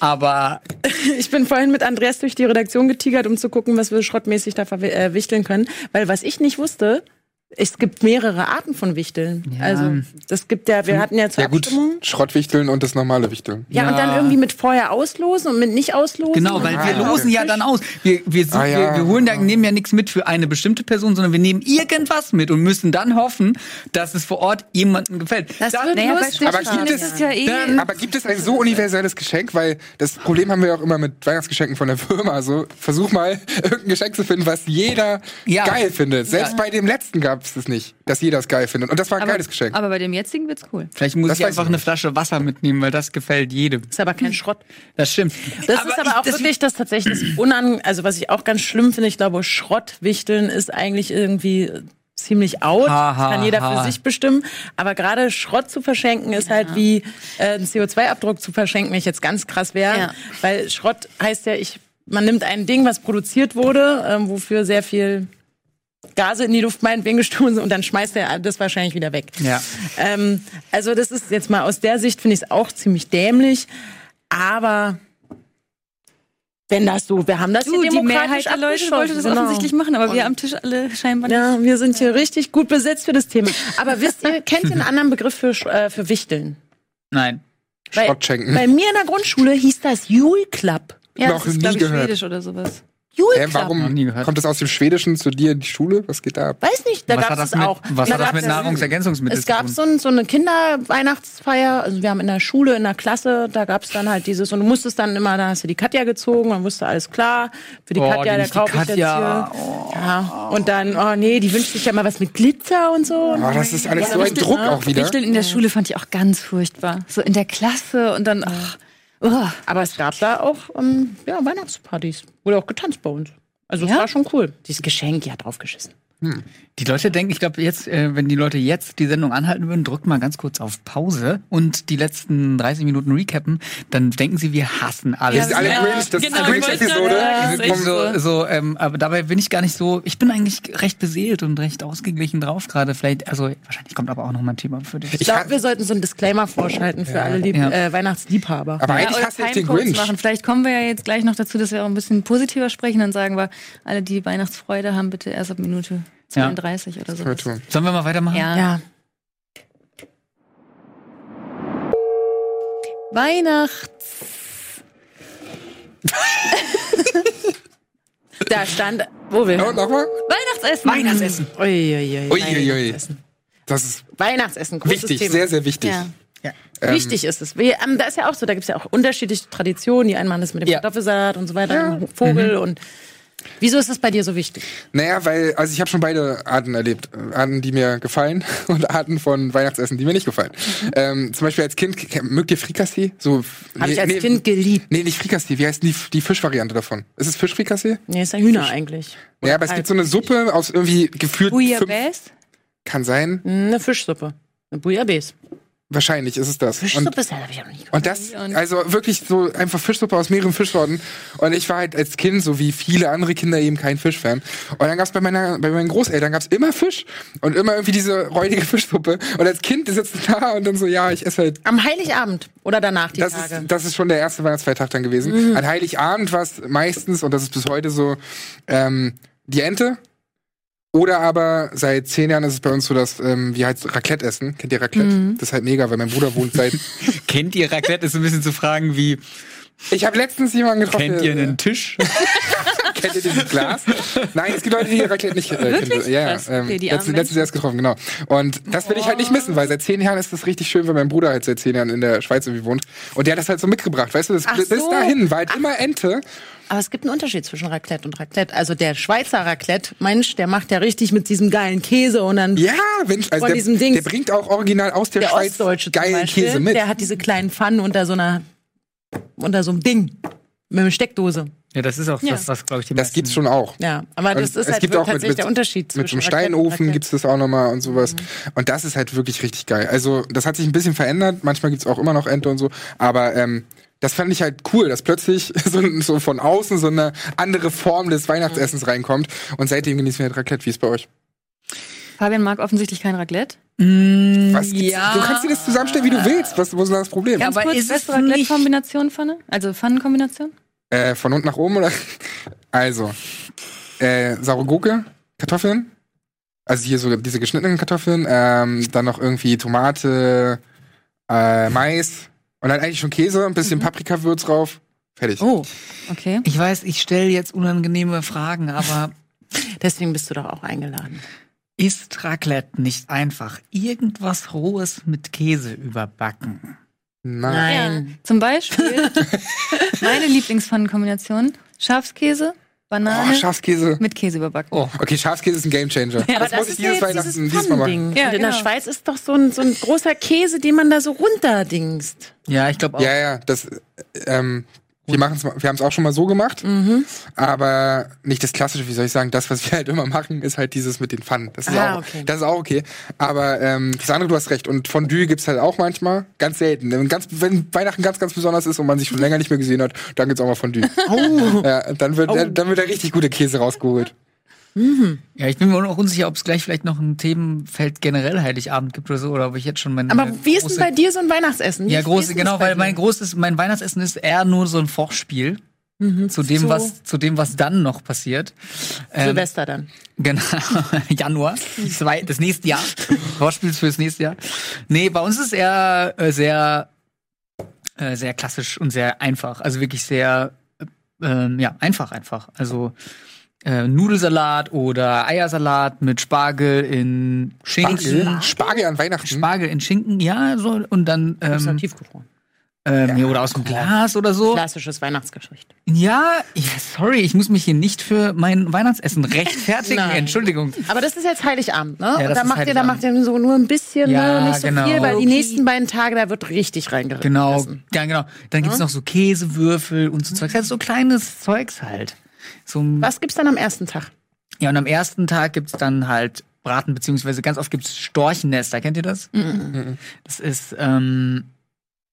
Aber Ich bin vorhin mit Andreas durch die Redaktion getigert, um zu gucken, was wir schrottmäßig da verwi- äh, können. Weil was ich nicht wusste, es gibt mehrere Arten von Wichteln. Ja. Also das gibt ja, wir hatten ja zur Ja gut, Abstimmung. Schrottwichteln und das normale Wichteln. Ja, und Ja. dann irgendwie mit vorher auslosen und mit nicht auslosen. Genau, weil Ah, wir ja. losen ja dann aus. Wir, wir, Ah, ja. wir, wir holen ja, nehmen ja nichts mit für eine bestimmte Person, sondern wir nehmen irgendwas mit und müssen dann hoffen, dass es vor Ort jemandem gefällt. Das Da- wird Naja, lustig. Aber gibt es- ist es ja eh. Dann- Aber gibt es ein so universelles Geschenk? Weil das Problem haben wir auch immer mit Weihnachtsgeschenken von der Firma. So, versuch mal, irgendein Geschenk zu finden, was jeder Ja. geil findet. Selbst Ja. bei dem letzten gab es das nicht, dass jeder es geil findet. Und das war ein aber, geiles Geschenk. aber bei dem jetzigen wird's cool. Vielleicht muss Das ich einfach ich eine. Flasche Wasser mitnehmen, weil das gefällt jedem. ist aber kein Schrott. Das stimmt. Das ist aber ich- auch wirklich das tatsächlich das unan, also was ich auch ganz schlimm finde, ich glaube, Schrottwichteln ist eigentlich irgendwie ziemlich out. Ha, das ha, kann jeder ha. für sich bestimmen. Aber gerade Schrott zu verschenken ist halt wie äh, einen CO2-Abdruck zu verschenken, wenn ich jetzt ganz krass wäre. Ja. Weil Schrott heißt ja, ich, man nimmt ein Ding, was produziert wurde, ähm, wofür sehr viel Gase in die Luft meinetwegen gestoßen und dann schmeißt er das wahrscheinlich wieder weg. Ja. Ähm, also das ist jetzt mal aus der Sicht finde ich es auch ziemlich dämlich, aber wenn das so, wir haben das Du, hier die demokratisch Mehrheit der Leute wollte das genau. offensichtlich machen, aber wir am Tisch alle scheinbar nicht. Ja, wir sind hier richtig gut besetzt für das Thema. Aber wisst ihr, kennt ihr einen anderen Begriff für, äh, für Wichteln? Nein. Bei, Schrott schenken. bei mir in der Grundschule hieß das Jule Club. Ja, Noch das ist, nie glaube ich, gehört. Schwedisch oder sowas. Jule Hä, warum kommt das aus dem Schwedischen zu dir in die Schule? Was geht da ab? Weiß nicht, da gab es mit, auch. was Da hat das mit ja- Nahrungsergänzungsmitteln Es gab so, ein, so eine Kinderweihnachtsfeier, also wir haben in der Schule, in der Klasse, da gab es dann halt dieses, und du musstest dann immer, da hast du die Katja gezogen, dann wusste alles klar, für die Oh, Katja, der kaufe ich jetzt Katja. hier. Ja, und dann, oh nee, die wünscht sich ja mal was mit Glitzer und so. Oh, das ist alles so ein Druck auch wieder. Wichteln in der Schule fand ich auch ganz furchtbar. So in der Klasse und dann, ach, oh. Aber es gab da auch ähm, ja, Weihnachtspartys. Wurde auch getanzt bei uns. Also es Ja? war schon cool. Dieses Geschenk, ja, draufgeschissen. Die Leute denken, ich glaube, jetzt, äh, wenn die Leute jetzt die Sendung anhalten würden, drückt mal ganz kurz auf Pause und die letzten 30 Minuten recappen, dann denken sie, wir hassen alles. sind alle Ja, Grinch, das genau, ist eine ist kommen- echt so, so ähm, aber dabei bin ich gar nicht so, ich bin eigentlich recht beseelt und recht ausgeglichen drauf gerade. Vielleicht, also wahrscheinlich kommt aber auch noch mal ein Thema für dich. Ich glaube, wir sollten so einen Disclaimer vorschalten für alle Lieb Ja. äh, Weihnachtsliebhaber. Aber Ja, eigentlich hasse ich den Grinch. machen. Vielleicht kommen wir ja jetzt gleich noch dazu, dass wir auch ein bisschen positiver sprechen. Dann sagen wir, alle, die Weihnachtsfreude haben, bitte erst ab Minute 32 oder so. Sollen wir mal weitermachen? Ja. ja. Weihnachts. Da stand, wo wir. Oh, nochmal? Weihnachtsessen. Weihnachtsessen. Uiuiui. Uiuiui. Weihnachtsessen. Das ist Weihnachtsessen, großes wichtig, Thema. sehr, sehr wichtig. Ja. Ähm, Wichtig ist es. Wir, ähm, da ist ja auch so, da gibt es ja auch unterschiedliche Traditionen. Die einen machen das mit dem Ja. Kartoffelsalat und so weiter, Vogel und wieso ist das bei dir so wichtig? Naja, weil, also ich habe schon beide Arten erlebt. Arten, die mir gefallen und Arten von Weihnachtsessen, die mir nicht gefallen. Ähm, zum Beispiel als Kind, mögt ihr Frikassee? So, Habe ich als Kind geliebt. Nee, nicht Frikassee. Wie heißt die, die Fischvariante davon? Ist es Fischfrikassee? Nee, ist ja Hühner eigentlich. Ja, aber es gibt so eine Suppe aus irgendwie gefühlt Bouillabaisse. kann sein. Eine Fischsuppe. Eine Bouillabaisse. Wahrscheinlich ist es das. Und, Fischsuppe ist ja, habe ich auch noch nicht und das, also wirklich so einfach Fischsuppe aus mehreren Fischsorten. Und ich war halt als Kind, so wie viele andere Kinder, eben kein Fischfan. Und dann gab's bei meiner, bei meinen Großeltern gab's immer Fisch und immer irgendwie diese räudige Fischsuppe. Und als Kind sitzt du da und dann so, ja, ich esse halt Am Heiligabend oder danach die das Tage. ist, das ist schon der erste Weihnachtsfeiertag dann gewesen. An Heiligabend war es meistens, und das ist bis heute so, ähm, die Ente. Oder aber seit zehn Jahren ist es bei uns so, dass ähm, wir halt Raclette essen. Kennt ihr Raclette? Das ist halt mega, weil mein Bruder wohnt seit. Kennt ihr Raclette? Ist so ein bisschen zu fragen wie, Ich habe letztens jemanden getroffen. kennt ihr der- einen Tisch? Kennt ihr dieses Glas? Nein, es gibt Leute, die Raclette nicht äh, Wirklich? kennen. Ja, ja. Ähm, Okay, die letztens, letztens erst getroffen, genau. Und das will ich halt nicht missen, weil seit zehn Jahren ist das richtig schön, weil mein Bruder halt seit zehn Jahren in der Schweiz irgendwie wohnt. Und der hat das halt so mitgebracht, weißt du? Das, Ach bis so. dahin war halt immer Ente. Aber es gibt einen Unterschied zwischen Raclette und Raclette. Also der Schweizer Raclette, Mensch, der macht ja richtig mit diesem geilen Käse und dann Ja, Mensch, also Von der, der bringt auch original aus der, der Schweiz Ostdeutsche geilen Beispiel, Käse mit. der hat diese kleinen Pfannen unter so einer, unter so einem Ding. Mit einer Steckdose. Ja, das ist auch Ja. das, was, glaube ich, die das meisten- gibt's schon auch. Ja, aber Und das ist es halt gibt auch mit- tatsächlich mit- der Unterschied Mit so zwischen einem und Steinofen gibt's das auch nochmal und sowas. Und das ist halt wirklich richtig geil. Also, das hat sich ein bisschen verändert. Manchmal gibt's auch immer noch Ente und so. Aber ähm, das fand ich halt cool, dass plötzlich so, so von außen so eine andere Form des Weihnachtsessens reinkommt. Und seitdem genießen wir halt Raclette. Wie ist bei euch? Fabian mag offensichtlich kein Raclette. Was gibt's? ja. Du kannst dir das zusammenstellen, wie du willst. Was, wo ist das Problem? Ja, aber Kurz, ist es Raclette-Kombination, Pfanne? Also Pfannenkombination? Äh, von unten nach oben oder? Also, äh, saure Gurke, Kartoffeln. Also hier so diese geschnittenen Kartoffeln, ähm, dann noch irgendwie Tomate, äh, Mais und dann eigentlich schon Käse, ein bisschen Paprikawürz drauf. Fertig. Oh, okay. Ich weiß, ich stelle jetzt unangenehme Fragen, aber Deswegen bist du doch auch eingeladen. ist Raclette nicht einfach irgendwas Rohes mit Käse überbacken? Nein. Ja. Zum Beispiel meine Lieblingspfannenkombination: Schafskäse, Oh, Banane Schafskäse. mit Käse überbacken. Oh. Okay, Schafskäse ist ein Gamechanger. Ja, aber das muss das ich dieses jetzt Weihnachten dieses dieses Mal machen. Ja, und in der genau. Schweiz ist doch so ein, so ein großer Käse, den man da so runterdingst. Ja, ich glaube auch. Ja, ja, das, ähm, Wir machen's, wir haben es auch schon mal so gemacht, Mhm. aber nicht das klassische, wie soll ich sagen, das, was wir halt immer machen, ist halt dieses mit den Pfannen. Das ist, Ah, auch, okay. das ist auch okay. Aber ähm, das andere, du hast recht. Und Fondue gibt's halt auch manchmal, ganz selten. Wenn, ganz, wenn Weihnachten ganz, ganz besonders ist und man sich schon länger nicht mehr gesehen hat, dann gibt's auch mal Fondue. Oh. Ja, dann wird, dann wird der richtig gute Käse rausgeholt. Ja, ich bin mir auch unsicher, ob es gleich vielleicht noch ein Themenfeld generell Heiligabend gibt oder so, oder ob ich jetzt schon meine. Aber wie ist denn bei dir so ein Weihnachtsessen? Wie- Ja, denn genau, weil mein großes, mein Weihnachtsessen ist eher nur so ein Vorspiel zu dem, So. was, zu dem, was dann noch passiert. Ähm, Silvester dann. Genau, Januar, zwei, das nächste Jahr. Vorspiel fürs nächste Jahr. Nee, bei uns ist eher äh, sehr, äh, sehr klassisch und sehr einfach. Also wirklich sehr, äh, ähm, ja, einfach, einfach. Also äh, Nudelsalat oder Eiersalat mit Spargel in Schinken. Spargel, Spargel an Weihnachten. Spargel in Schinken, ja, so, und dann, Das ist ja ähm, tiefgefroren. ähm, ja, oder aus dem Glas oder so. Klassisches Weihnachtsgericht. Ja, ja, sorry, ich muss mich hier nicht für mein Weihnachtsessen rechtfertigen. Entschuldigung. Aber das ist jetzt Heiligabend, ne? das und da ist macht ihr, da Heiligabend. macht ihr so nur ein bisschen, Ja, ne? nicht so genau. viel, weil die Okay. nächsten beiden Tage, da wird richtig reingerissen. Genau, ja, genau. Dann gibt's noch so Käsewürfel und so Zeugs. Also so kleines Zeugs halt. So, Was gibt's dann am ersten Tag? Ja, und am ersten Tag gibt's dann halt Braten, beziehungsweise ganz oft gibt's Storchennester. Kennt ihr das? Das ist ähm,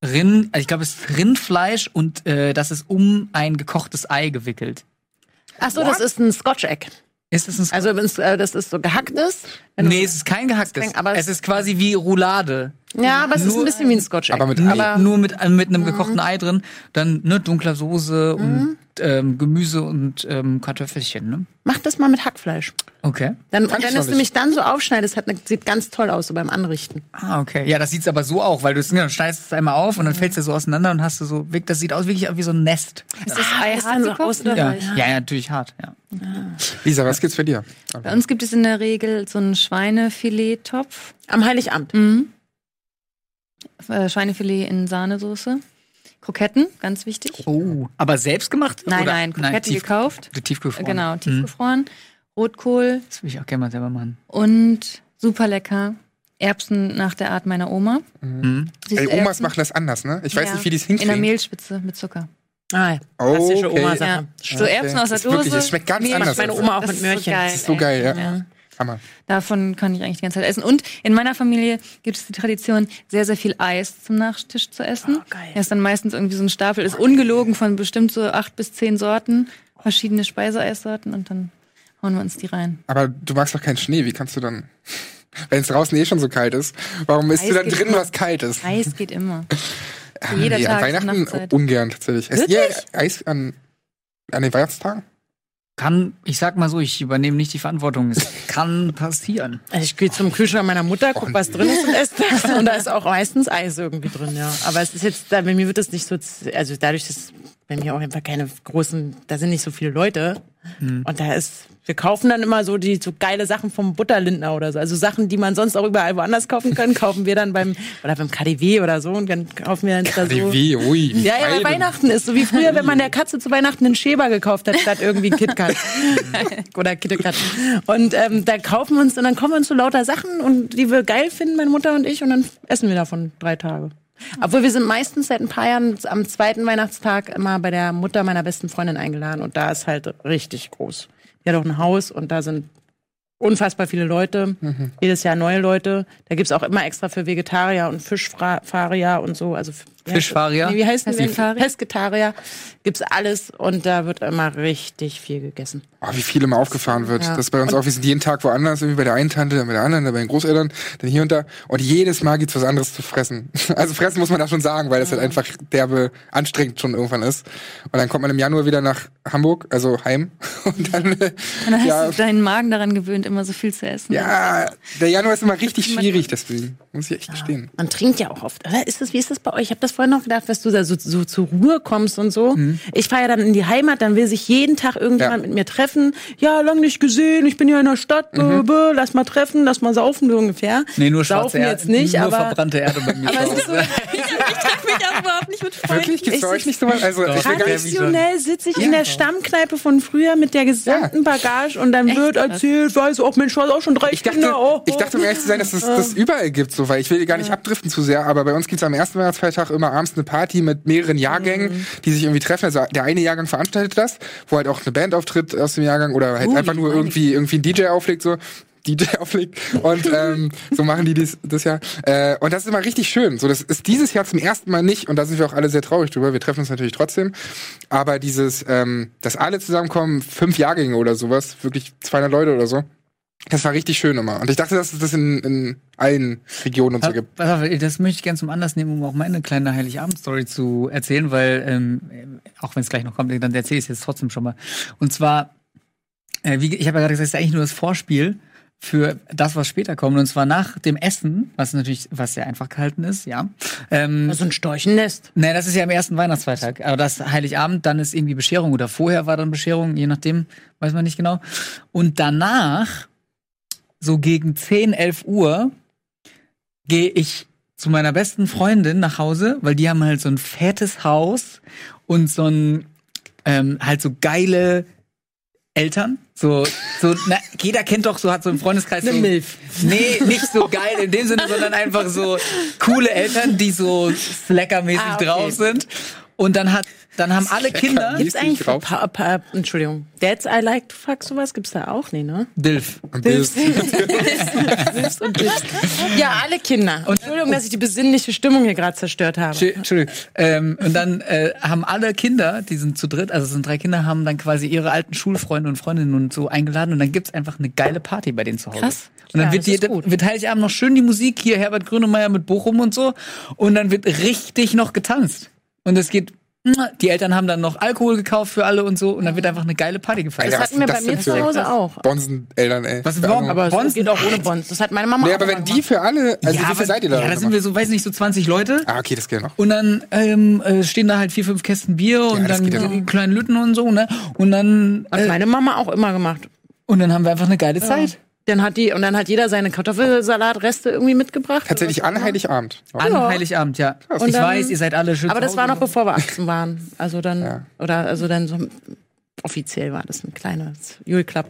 Rind, also ich glaube, es ist Rindfleisch und äh, das ist um ein gekochtes Ei gewickelt. Ach so, das ist ein Scotch Egg. Ist das ein Also wenn's, äh, das ist so gehacktes. Nee, es ist kein gehacktes. kein- aber es ist quasi wie Roulade. Du, ja, aber es ist ein nur- bisschen wie ein Scotch Egg. Aber mit Ei. nur mit, mit einem gekochten Ei drin. Dann ne, dunkler Soße und ähm, Gemüse und ähm, Kartoffelchen. Ne? Mach das mal mit Hackfleisch. Okay. Dann, und wenn noch es nämlich dann so aufschneidest, hat, sieht ganz toll aus so beim Anrichten. Ah, okay. Ja, das sieht's aber so auch, weil du es ja, schneidest es einmal auf und dann fällt's ja so auseinander und hast du so, das sieht aus wirklich wie so ein Nest. Ist das Ah, Ei ist hart außen- oder Ja, ja, ja natürlich hart. Ja. Lisa, was gibt's für dir? Bei uns gibt es in der Regel so einen Schweinefilet-Topf. Am Heiligabend. Äh, Schweinefilet in Sahnesoße. Kroketten, ganz wichtig. Oh, aber selbst gemacht? Nein, Oder- nein, Kroketten tief, gekauft. Tiefgefroren. Genau, Mhm. tiefgefroren. Rotkohl Das will ich auch gerne mal selber machen. und super lecker. Erbsen nach der Art meiner Oma. Mhm. Süße Ey, Omas Erbsen. machen das anders, ne? Ich weiß Ja. nicht, wie die es In der hinkriegen. Mehlspitze mit Zucker. Ah, ja. Oh, Klassische okay. Oma-Sache. Ja. So Erbsen aus der Das ist wirklich- Dose. das schmeckt ganz Mehl- anders. Meine Oma auch Das mit Möhrchen. geil, Das ist so geil, ja. Ja. Hammer. Davon kann ich eigentlich die ganze Zeit essen. Und in meiner Familie gibt es die Tradition, sehr, sehr viel Eis zum Nachtisch zu essen. Oh, geil. Er ist dann meistens irgendwie so ein Stapel, ist ungelogen von bestimmt so acht bis zehn Sorten, verschiedene Speiseeissorten und dann hauen wir uns die rein. Aber du magst doch keinen Schnee, wie kannst du dann, wenn es draußen eh schon so kalt ist, warum isst Eis du dann drin immer. was Kaltes? Eis geht immer. Jeder nee, an Tages- und Weihnachten Nachtzeit. ungern tatsächlich. Esst ihr Eis an, an den Weihnachtstagen? Kann, ich sag mal so, ich übernehme nicht die Verantwortung. Es kann passieren. Also ich gehe zum Kühlschrank meiner Mutter, guck, was drin ist und esse das. Und da ist auch meistens Eis irgendwie drin, ja. Aber es ist jetzt, bei mir wird es nicht so, also dadurch, dass bei mir auch einfach keine großen, da sind nicht so viele Leute. Und da ist, wir kaufen dann immer so die so geile Sachen vom Butterlindner oder so. Also Sachen, die man sonst auch überall woanders kaufen kann, kaufen wir dann beim, oder beim KDW oder so. Und dann kaufen wir dann da so. KDW, ui. Ja, ja, weil Weihnachten ist. So wie früher, wenn man der Katze zu Weihnachten einen Schäber gekauft hat, statt irgendwie einen KitKat. Oder KitKat. Und ähm, da kaufen wir uns, und dann kommen wir uns so lauter Sachen, und die wir geil finden, meine Mutter und ich, und dann essen wir davon drei Tage. Obwohl wir sind meistens seit ein paar Jahren am zweiten Weihnachtstag immer bei der Mutter meiner besten Freundin eingeladen. Und da ist halt richtig groß. Die hat auch ein Haus und da sind unfassbar viele Leute, jedes Jahr neue Leute. Da gibt's auch immer extra für Vegetarier und Fischfarier und so. Also Fischfarier? Nee, wie heißt denn Pesketarier? Gibt's alles und da wird immer richtig viel gegessen. Oh, wie viel immer aufgefahren wird. Ja. Das ist bei uns auch, wir sind jeden Tag woanders, irgendwie bei der einen Tante, dann bei der anderen, dann bei den Großeltern, dann hier und da. Und jedes Mal gibt's was anderes zu fressen. Also fressen muss man da schon sagen, weil das halt einfach derbe anstrengend schon irgendwann ist. Und dann kommt man im Januar wieder nach Hamburg, also heim. Und dann, äh, Und dann hast ja, du deinen Magen daran gewöhnt, immer so viel zu essen. ja, der Januar ist immer richtig schwierig, deswegen. Muss ich echt gestehen. Man trinkt ja auch oft. Oder ist das, wie ist das bei euch? Ich habe das vorhin noch gedacht, dass du da so, so zur Ruhe kommst und so. Ich fahre ja dann in die Heimat, dann will sich jeden Tag irgendjemand Ja. mit mir treffen. Ja, lang nicht gesehen, ich bin ja in der Stadt, bö, bö, lass mal treffen, lass mal saufen, so ungefähr. Nee, nur schwarze Saufen Erde. jetzt nicht, nur aber verbrannte Erde bei mir. Aber es ist so, Hause. richtig mich auch überhaupt nicht mit Freunden. Wirklich? Gibt's Ich- euch nicht? Also, ich will gar nicht Traditionell sitze ich in der Stammkneipe von früher mit der gesamten Bagage und dann wird krass. erzählt, weiß auch Mensch, du hast auch schon drei Ich dachte, Kinder. Oh, ich dachte, um ehrlich zu sein, dass es das überall gibt, so, weil ich will gar nicht abdriften zu sehr, aber bei uns gibt's am ersten Weihnachtsfeiertag immer abends eine Party mit mehreren Jahrgängen, die sich irgendwie treffen. Also der eine Jahrgang veranstaltet das, wo halt auch eine Band auftritt aus dem Jahrgang oder halt Uh, einfach nur irgendwie, irgendwie ein DJ auflegt, so. DJ auflegt und ähm, so machen die dies, das Jahr. Äh, und das ist immer richtig schön. So, das ist dieses Jahr zum ersten Mal nicht und da sind wir auch alle sehr traurig drüber. Wir treffen uns natürlich trotzdem. Aber dieses, ähm, dass alle zusammenkommen, fünf Jahrgänge oder sowas, wirklich 200 Leute oder so, das war richtig schön immer. Und ich dachte, dass es das in, in allen Regionen und so gibt. Pass auf, das möchte ich gerne zum Anlass nehmen, um auch meine kleine Heiligabend-Story zu erzählen, weil, ähm, auch wenn es gleich noch kommt, dann erzähle ich es jetzt trotzdem schon mal. Und zwar, äh, wie, ich habe ja gerade gesagt, es ist eigentlich nur das Vorspiel für das, was später kommt. Und zwar nach dem Essen, was natürlich, was sehr einfach gehalten ist, ja. Ähm, so ein Storchennest. Nee, das ist ja am ersten Weihnachtsfeiertag. Aber das Heiligabend, dann ist irgendwie Bescherung oder vorher war dann Bescherung, je nachdem, weiß man nicht genau. Und danach, so gegen 10, 11 Uhr, gehe ich zu meiner besten Freundin nach Hause, weil die haben halt so ein fettes Haus und so ein, ähm, halt so geile Eltern. So, so, na, jeder kennt doch so, hat so im Freundeskreis Eine so. Milf. Nee, nicht so geil in dem Sinne, sondern einfach so coole Eltern, die so slackermäßig Ah, okay. drauf sind. Und dann hat, dann haben alle Kinder. Gibt's eigentlich drauf. pa pa Entschuldigung. Dads I like to fuck sowas gibt's da auch nee, ne? Dilf. Und das, Dilfs und Dilfs. Ja, alle Kinder. Entschuldigung, dass ich die besinnliche Stimmung hier gerade zerstört habe. Entschuldigung. Ähm, und dann äh, haben alle Kinder, die sind zu dritt, also es sind drei Kinder, haben dann quasi ihre alten Schulfreunde und Freundinnen und so eingeladen und dann gibt's einfach eine geile Party bei denen zu Hause. Krass. Und dann Ja, wird, die, wird Heiligabend noch schön die Musik, hier Herbert Grönemeyer mit Bochum und so. Und dann wird richtig noch getanzt. Und es geht, die Eltern haben dann noch Alkohol gekauft für alle und so. Und dann wird einfach eine geile Party gefeiert. Das hatten wir bei mir zu Hause auch. Bonsen-Eltern, ey. Was? Ahnung. Aber Bonzen? es geht auch ohne Bonds. Das hat meine Mama Nee, auch aber wenn die für alle, also wie viel seid ihr da? Ja, da sind wir so, weiß nicht, so 20 Leute. Ah, okay, das geht noch. Und dann ähm, äh, stehen da halt vier, fünf Kästen Bier und das dann ja die kleinen Lütten und so, ne? Und dann, Hat äh, meine Mama auch immer gemacht. und dann haben wir einfach eine geile Zeit. Dann hat die, und dann hat jeder seine Kartoffelsalatreste irgendwie mitgebracht. Tatsächlich an Heiligabend. An Heiligabend, ja. Und ich dann- weiß, ihr seid alle schön Aber das war noch bevor wir 18 waren. Also dann, Ja. oder also dann so offiziell war das ein kleines Julklapp.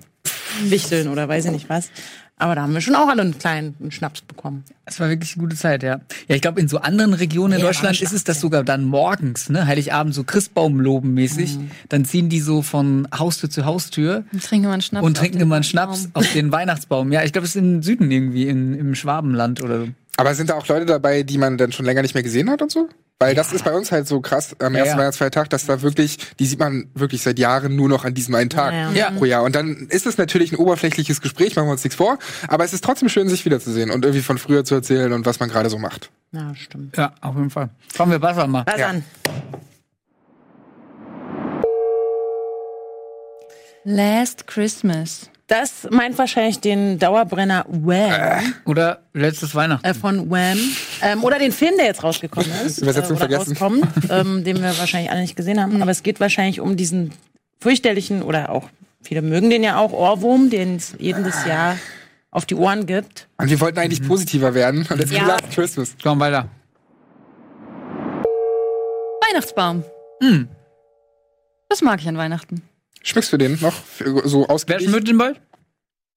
Wichteln oder weiß ich nicht was. Aber da haben wir schon auch alle einen kleinen Schnaps bekommen. Es war wirklich eine gute Zeit, ja. Ja, ich glaube, in so anderen Regionen in Ja, Deutschland ist es das sogar dann morgens, ne? Heiligabend so Christbaumloben-mäßig. Mhm. Dann ziehen die so von Haustür zu Haustür Und trinken wir einen Schnaps. und auf trinken den immer einen Schnaps auf den Weihnachtsbaum. Ja, ich glaube, es ist im Süden irgendwie, in, im Schwabenland oder so. Aber sind da auch Leute dabei, die man dann schon länger nicht mehr gesehen hat und so? Weil das ist bei uns halt so krass am Ja, ersten ja. Weihnachtsfeiertag, dass da wirklich, die sieht man wirklich seit Jahren nur noch an diesem einen Tag Ja, ja. pro Jahr. Und dann ist es natürlich ein oberflächliches Gespräch, machen wir uns nichts vor, aber es ist trotzdem schön, sich wiederzusehen und irgendwie von früher zu erzählen und was man gerade so macht. Ja, stimmt. Ja, auf jeden Fall. Kommen wir Wasser mal. Was Ja. an? Last Christmas. Das meint wahrscheinlich den Dauerbrenner Wham Oder letztes Weihnachten. äh, von Wham. Ähm, oder den Film, der jetzt rausgekommen ist. Übersetzung äh, vergessen. rauskommt, ähm, den wir wahrscheinlich alle nicht gesehen haben. Aber es geht wahrscheinlich um diesen fürchterlichen, oder auch, viele mögen den ja auch, Ohrwurm, den es jedes Jahr auf die Ohren gibt. Und wir wollten eigentlich positiver werden und jetzt Ja. Last Christmas. Komm weiter. Weihnachtsbaum. Hm. Das mag ich an Weihnachten. Schmückst du den noch so Wer ausgiebig? schmückt den bald?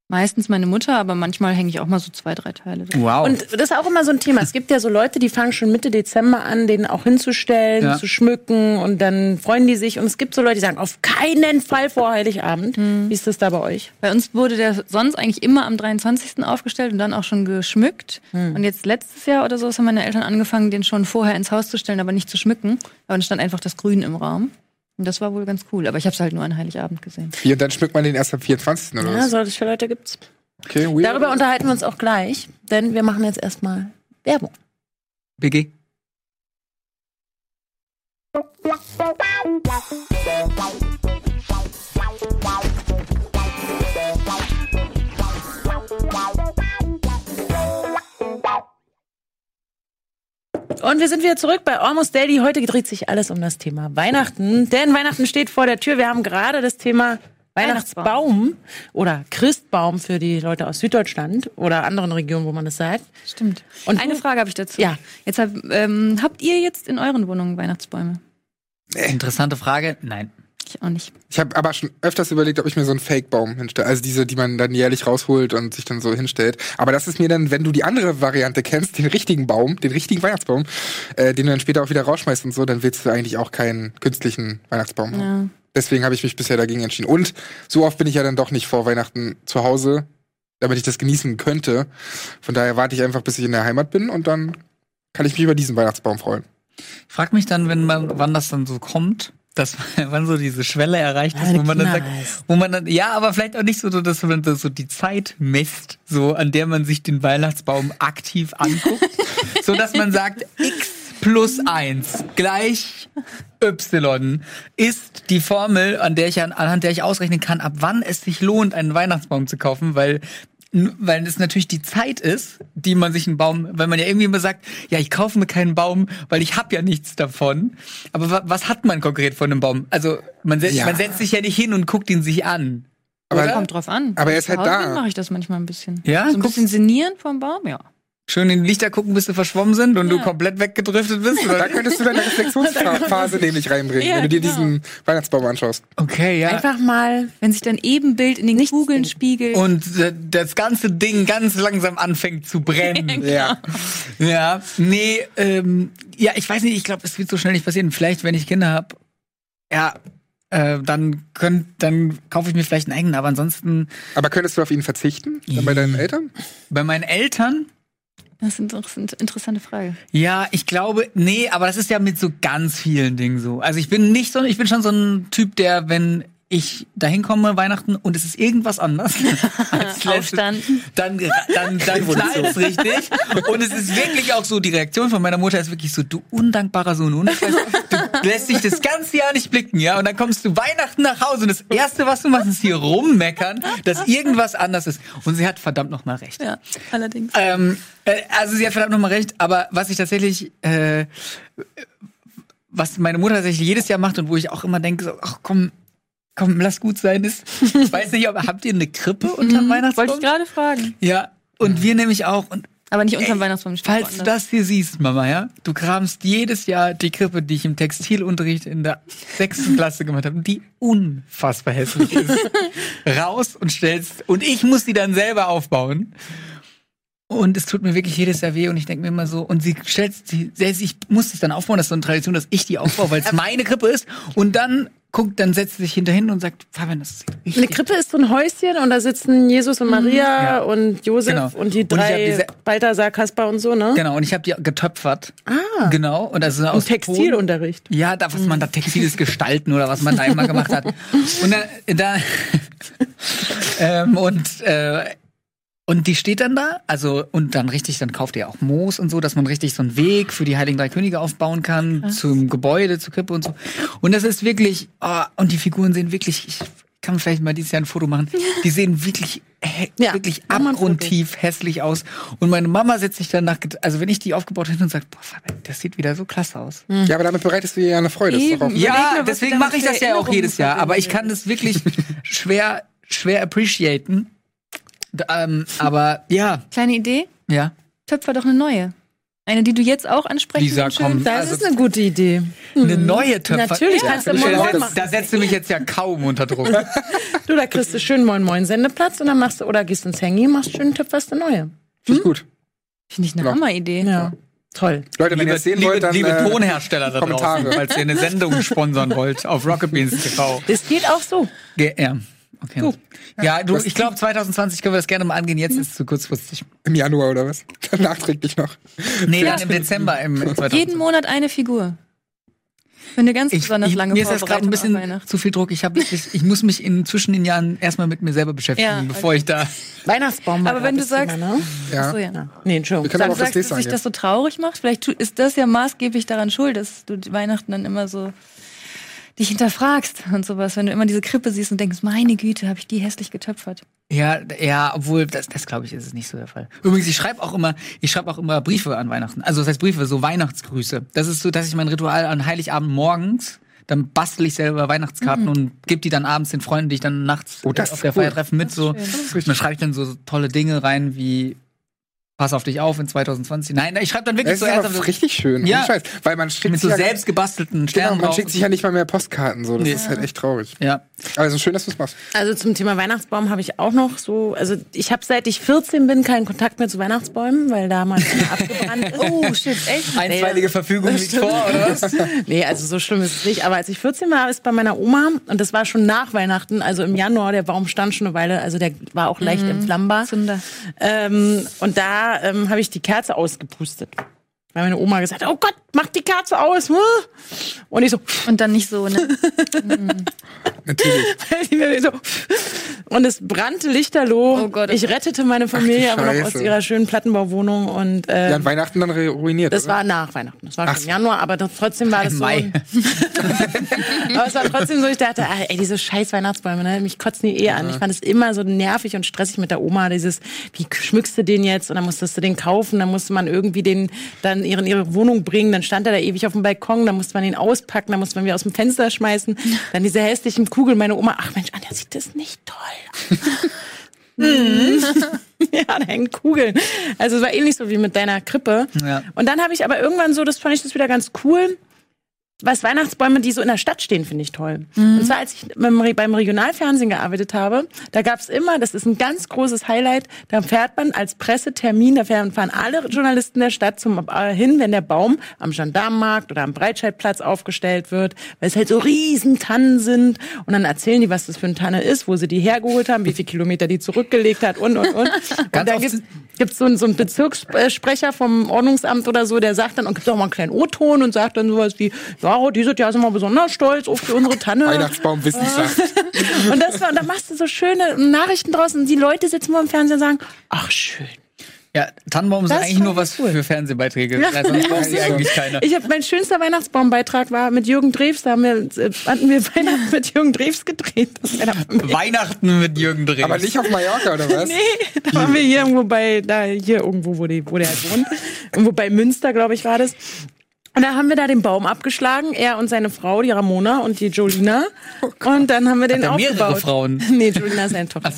Meistens meine Mutter, aber manchmal hänge ich auch mal so zwei, drei Teile drin. Wow. Und das ist auch immer so ein Thema. Es gibt ja so Leute, die fangen schon Mitte Dezember an, den auch hinzustellen, Ja. zu schmücken und dann freuen die sich. Und es gibt so Leute, die sagen, auf keinen Fall vor Heiligabend. Wie ist das da bei euch? Bei uns wurde der sonst eigentlich immer am 23. aufgestellt und dann auch schon geschmückt. Und jetzt letztes Jahr oder so haben meine Eltern angefangen, den schon vorher ins Haus zu stellen, aber nicht zu schmücken. Aber dann stand einfach das Grün im Raum. Und das war wohl ganz cool. Aber ich habe es halt nur an Heiligabend gesehen. Und dann schmückt man den erst am 24. oder Ja, was? solche Leute gibt's. Okay, weird. Darüber unterhalten wir uns auch gleich, denn wir machen jetzt erstmal Werbung. BG. Und wir sind wieder zurück bei Almost Daily. Heute dreht sich alles um das Thema Weihnachten. Denn Weihnachten steht vor der Tür. Wir haben gerade das Thema Weihnachtsbaum oder Christbaum für die Leute aus Süddeutschland oder anderen Regionen, wo man das sagt. Stimmt. Und Eine Frage habe ich dazu. Ja. Jetzt hab, ähm, habt ihr jetzt in euren Wohnungen Weihnachtsbäume? Interessante Frage. Nein. Ich auch nicht. Ich habe aber schon öfters überlegt, ob ich mir so einen Fake-Baum hinstelle. Also diese, die man dann jährlich rausholt und sich dann so hinstellt. Aber das ist mir dann, wenn du die andere Variante kennst, den richtigen Baum, den richtigen Weihnachtsbaum, äh, den du dann später auch wieder rausschmeißt und so, dann willst du eigentlich auch keinen künstlichen Weihnachtsbaum haben. Ja. Deswegen habe ich mich bisher dagegen entschieden. Und so oft bin ich ja dann doch nicht vor Weihnachten zu Hause, damit ich das genießen könnte. Von daher warte ich einfach, bis ich in der Heimat bin und dann kann ich mich über diesen Weihnachtsbaum freuen. Ich frag mich dann, wenn man, wann das dann so kommt, dass wann so diese Schwelle erreicht ist, wo man dann sagt, wo man dann, ja, aber vielleicht auch nicht so, dass man das so die Zeit misst, so an der man sich den Weihnachtsbaum aktiv anguckt, so dass man sagt, x plus eins gleich y ist die Formel, an der ich an, anhand der ich ausrechnen kann, ab wann es sich lohnt, einen Weihnachtsbaum zu kaufen, weil weil es natürlich die Zeit ist, die man sich einen Baum, weil man ja irgendwie immer sagt, ja, ich kaufe mir keinen Baum, weil ich habe ja nichts davon. Aber wa was hat man konkret von einem Baum? Also man, setzt Ja. man setzt sich ja nicht hin und guckt ihn sich an. Aber- Oder? Kommt drauf an. Aber er ist halt da. mache ich das manchmal ein bisschen. Ja? So ein bisschen sinnieren vom Baum, ja. Schön in die Lichter gucken, bis sie verschwommen sind und du Ja. komplett weggedriftet bist? Da Oder? könntest du deine Reflexionsphase nämlich reinbringen, Ja, wenn du dir genau. diesen Weihnachtsbaum anschaust. Okay, ja. Einfach mal Wenn sich dein Ebenbild in den Kugeln spiegelt. Und äh, das ganze Ding ganz langsam anfängt zu brennen. Ja. Ja, nee, ähm, ja, ich weiß nicht, ich glaube, es wird so schnell nicht passieren. Vielleicht, wenn ich Kinder habe, ja, äh, dann könnt, dann kaufe ich mir vielleicht einen eigenen, aber ansonsten Aber könntest du auf ihn verzichten? Dann bei deinen Eltern? bei meinen Eltern, Das ist eine inter- interessante Frage. ja, ich glaube, nee, aber das ist ja mit so ganz vielen Dingen so. Also ich bin nicht so, ich bin schon so ein Typ, der, wenn ich dahin komme Weihnachten und es ist irgendwas anders als letztes, Aufstand. dann dann dann knallt's richtig. Und es ist wirklich auch so die Reaktion von meiner Mutter ist wirklich so du undankbarer Sohn und du lässt dich das ganze Jahr nicht blicken ja? Und dann kommst du Weihnachten nach Hause und das erste was du machst ist hier rummeckern dass irgendwas anders ist. Und sie hat verdammt noch mal recht. Ja, allerdings. ähm, äh, also sie hat verdammt nochmal recht, aber was ich tatsächlich, äh, was meine Mutter tatsächlich jedes Jahr macht und wo ich auch immer denke, so, ach komm, komm, lass gut sein, ist, ich weiß nicht, ob, habt ihr eine Krippe unterm Weihnachtsbaum? Mhm. Wollte ich gerade fragen. Ja, und wir nämlich auch. Und Aber nicht unterm Ey, Weihnachtsbaum. falls du das hier siehst, Mama, ja, du kramst jedes Jahr die Krippe, die ich im Textilunterricht in der sechsten Klasse gemacht habe, die unfassbar hässlich ist, raus und stellst, und ich muss die dann selber aufbauen. Und es tut mir wirklich jedes Jahr weh und ich denke mir immer so, und sie stellt sie, ich muss es dann aufbauen, das ist so eine Tradition, dass ich die aufbaue, weil es meine Krippe ist. Und dann guckt, dann setzt sie sich hinterhin und sagt, Fabian, das ist richtig. Eine Krippe ist so ein Häuschen und da sitzen Jesus und Maria Ja. und Josef Genau. und die Und drei diese- Balthasar, Kaspar und so, ne? Genau, und ich habe die getöpfert. Ah. Genau. Und also aus Und Textilunterricht. Ja, da, was man da textiles Gestalten oder was man da immer gemacht hat. Und da, da ähm, und äh, und die steht dann da, also und dann richtig, dann kauft ihr auch Moos und so, dass man richtig so einen Weg für die Heiligen Drei Könige aufbauen kann zum Gebäude, zur Krippe und so. Und das ist wirklich, oh, und die Figuren sehen wirklich, ich kann vielleicht mal dieses Jahr ein Foto machen. Die sehen wirklich, Ja, wirklich abgrundtief hässlich aus. Und meine Mama setzt sich danach, also wenn ich die aufgebaut hätte und sagt, boah, das sieht wieder so klasse aus. Ja, aber damit bereitest du dir ja eine Freude. Eben. Ja, du deswegen mache ich das ja auch jedes Jahr. Aber ich kann das wirklich schwer, schwer appreciaten. Ähm, aber ja, Kleine Idee? ja. Töpfer doch eine neue. Eine, die du jetzt auch ansprechen Lisa, und komm. Das Also- ist eine gute Idee. Eine neue Töpfer. Natürlich, ja, kannst du da, Moin Moin machen. da setzt du mich jetzt ja kaum unter Druck. Du, da kriegst du schön Moin Moin Sendeplatz und dann machst du, oder gehst ins Hangy, machst schön töpferst eine neue. Finde ich gut. Finde ich eine Ja. Hammeridee. Ja. Toll. Leute, wenn ihr das sehen liebe, wollt, dann liebe äh, Tonhersteller da Kommentare. draußen, falls ihr eine Sendung sponsern wollt auf Rocket Beans TV. Das geht auch so. Ge ja. Okay. Ja, du, ich glaube 2020 können wir das gerne mal angehen. Jetzt ist es zu kurzfristig. im Januar oder was? Dann nachträglich noch. Nee, dann im Dezember im 2020. Jeden Monat eine Figur. Für eine ganz Ich, besonders ich, lange mir ist das gerade ein bisschen zu viel Druck. Ich, hab, ich, ich muss mich in, zwischen den Jahren erstmal mit mir selber beschäftigen, Ja, bevor ich da. Weihnachtsbaum. Aber wenn du sagst- ne? Ja. So, ja. Ja. Nee, Entschuldigung. Aber Du auf das sagst, dass sich das so traurig macht. Vielleicht ist das ja maßgeblich daran schuld, dass du die Weihnachten dann immer so dich hinterfragst und sowas, wenn du immer diese Krippe siehst und denkst, meine Güte, habe ich die hässlich getöpfert. Ja, ja, obwohl das, das glaube ich, ist es nicht so der Fall. Übrigens, ich schreibe auch immer, ich schreibe auch immer Briefe an Weihnachten. Also das heißt Briefe, so Weihnachtsgrüße. Das ist so, dass ich mein Ritual an Heiligabend morgens dann bastel ich selber Weihnachtskarten und gebe die dann abends den Freunden, die ich dann nachts Oh, das auf ist der cool. Feier treffen mit. So. Und dann schreibe ich dann so tolle Dinge rein wie Pass auf dich auf in 2020. Nein, ich schreibe dann wirklich Das so ist aber ernsthaft richtig schön. Ja. Scheiß, weil man schickt mit so sich ja, selbst gebastelten genau, Sternen man drauf. schickt sich ja nicht mal mehr Postkarten. So. Das Nee. ist halt echt traurig. ja. Also schön, dass du es machst. Also zum Thema Weihnachtsbaum habe ich auch noch so, also ich habe seit ich 14 bin keinen Kontakt mehr zu Weihnachtsbäumen, weil damals einer abgebrannt ist. Oh, shit, echt? Einstweilige Verfügung liegt vor, oder was? Nee, also so schlimm ist es nicht. Aber als ich 14 war, ist bei meiner Oma, und das war schon nach Weihnachten, also im Januar, der Baum stand schon eine Weile, also der war auch leicht entflammbar. Zunder. Ähm, und da ähm, habe ich die Kerze ausgepustet. Weil meine Oma gesagt hat, oh Gott, mach die Kerze aus. huh? Und ich so, Und dann nicht so, ne? Natürlich. so und es brannte lichterloh. Oh Gott, ich rettete meine Familie aber noch aus ihrer schönen Plattenbauwohnung und äh, Ja, an Weihnachten dann ruiniert. das oder? war nach Weihnachten. Das war Ach schon im. Januar, aber das, trotzdem war das so. Mai. aber es war trotzdem so, ich dachte, ah, ey, diese scheiß Weihnachtsbäume, ne, mich kotzen die eh an. Ich fand es immer so nervig und stressig mit der Oma, dieses, wie schmückst du den jetzt? Und dann musstest du den kaufen, dann musste man irgendwie den dann in ihre Wohnung bringen, dann stand er da ewig auf dem Balkon, dann musste man ihn auspacken, dann musste man wieder aus dem Fenster schmeißen. Dann diese hässlichen Kugeln, meine Oma, ach Mensch, Anja, sieht das nicht toll. Mhm. ja, da hängen Kugeln. Also es war ähnlich so wie mit deiner Krippe. Ja. Und dann habe ich aber irgendwann so, das fand ich das wieder ganz cool. Was Weihnachtsbäume, die so in der Stadt stehen, finde ich toll. Und zwar, als ich beim Re- beim Regionalfernsehen gearbeitet habe, da gab's immer, das ist ein ganz großes Highlight, da fährt man als Pressetermin, da fahren alle Journalisten der Stadt zum, äh, hin, wenn der Baum am Gendarmenmarkt oder am Breitscheidplatz aufgestellt wird, weil es halt so riesen Tannen sind. Und dann erzählen die, was das für eine Tanne ist, wo sie die hergeholt haben, wie viele Kilometer die zurückgelegt hat und, und, und. Und da gibt's gibt's so einen, so einen Bezirkssprecher vom Ordnungsamt oder so, der sagt dann, und gibt auch mal einen kleinen O-Ton und sagt dann sowas wie, ja, dieses Jahr sind wir besonders stolz auf unsere Tanne. Weihnachtsbaum Wissenschaft. Und das war, und da machst du so schöne Nachrichten draußen und die Leute sitzen vor dem Fernseher und sagen, ach schön. Ja, Tannenbaum ist Das eigentlich nur was cool. für Fernsehbeiträge. Ja. Sonst sie eigentlich keiner. Ich hab, mein schönster Weihnachtsbaumbeitrag war mit Jürgen Drews, da haben wir, äh, hatten wir Weihnachten mit Jürgen Drews gedreht. Weihnachten mit Jürgen Drews. Aber nicht auf Mallorca, oder was? Nee, da waren wir hier irgendwo bei, da hier irgendwo, wo, die, wo der halt wohnt. Irgendwo bei Münster, glaube ich, war das. Und da haben wir da den Baum abgeschlagen, er und seine Frau, die Ramona und die Jolina. und dann haben wir den mehrere aufgebaut. Frauen? Nee, Jolina ist seine Tochter.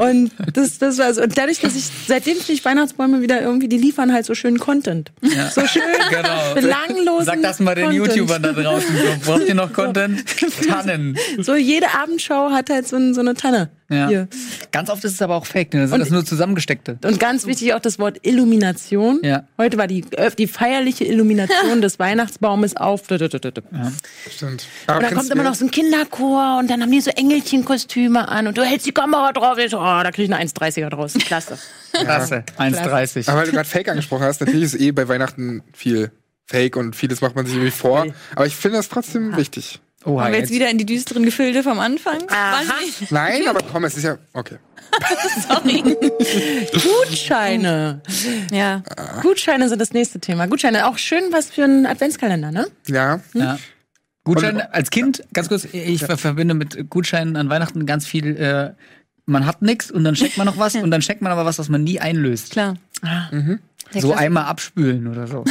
Und das, das war so. Und dadurch, dass ich, seitdem finde ich Weihnachtsbäume wieder irgendwie, die liefern halt so schönen Content. So schön, Genau. belanglosen Sag das mal den Content. YouTubern da draußen. So, braucht ihr noch Content? Tannen. So jede Abendschau hat halt so, so eine Tanne. Ja. Hier. Ganz oft ist es aber auch fake, ne? Das sind Und- das nur zusammengesteckte. Und ganz wichtig auch das Wort Illumination. Ja. Heute war die, äh, die feierliche Illumination des Weihnachtsbaumes auf. Stimmt. Aber Und dann kommt immer noch so ein Kinderchor und dann haben die so Engelchenkostüme an und du hältst die Kamera drauf. Ich so, oh, da krieg ich eine 1,30er draus. Klasse. Klasse. 1,30. Aber weil du gerade Fake angesprochen hast, natürlich ist eh bei Weihnachten viel Fake und vieles macht man sich irgendwie vor. Aber ich finde das trotzdem wichtig. Oh, Kommen wir jetzt wieder in die düsteren Gefilde vom Anfang? Nein, aber komm, es ist ja. Okay. Sorry. Gutscheine. Ja. Gutscheine sind das nächste Thema. Gutscheine, auch schön was für einen Adventskalender, ne? Ja. Ja. Gutscheine als Kind, ganz kurz, ich ver- verbinde mit Gutscheinen an Weihnachten ganz viel, äh, man hat nix und dann schenkt man noch was und dann schenkt man aber was, was man nie einlöst. Klar. Der So Klassiker. einmal abspülen oder so.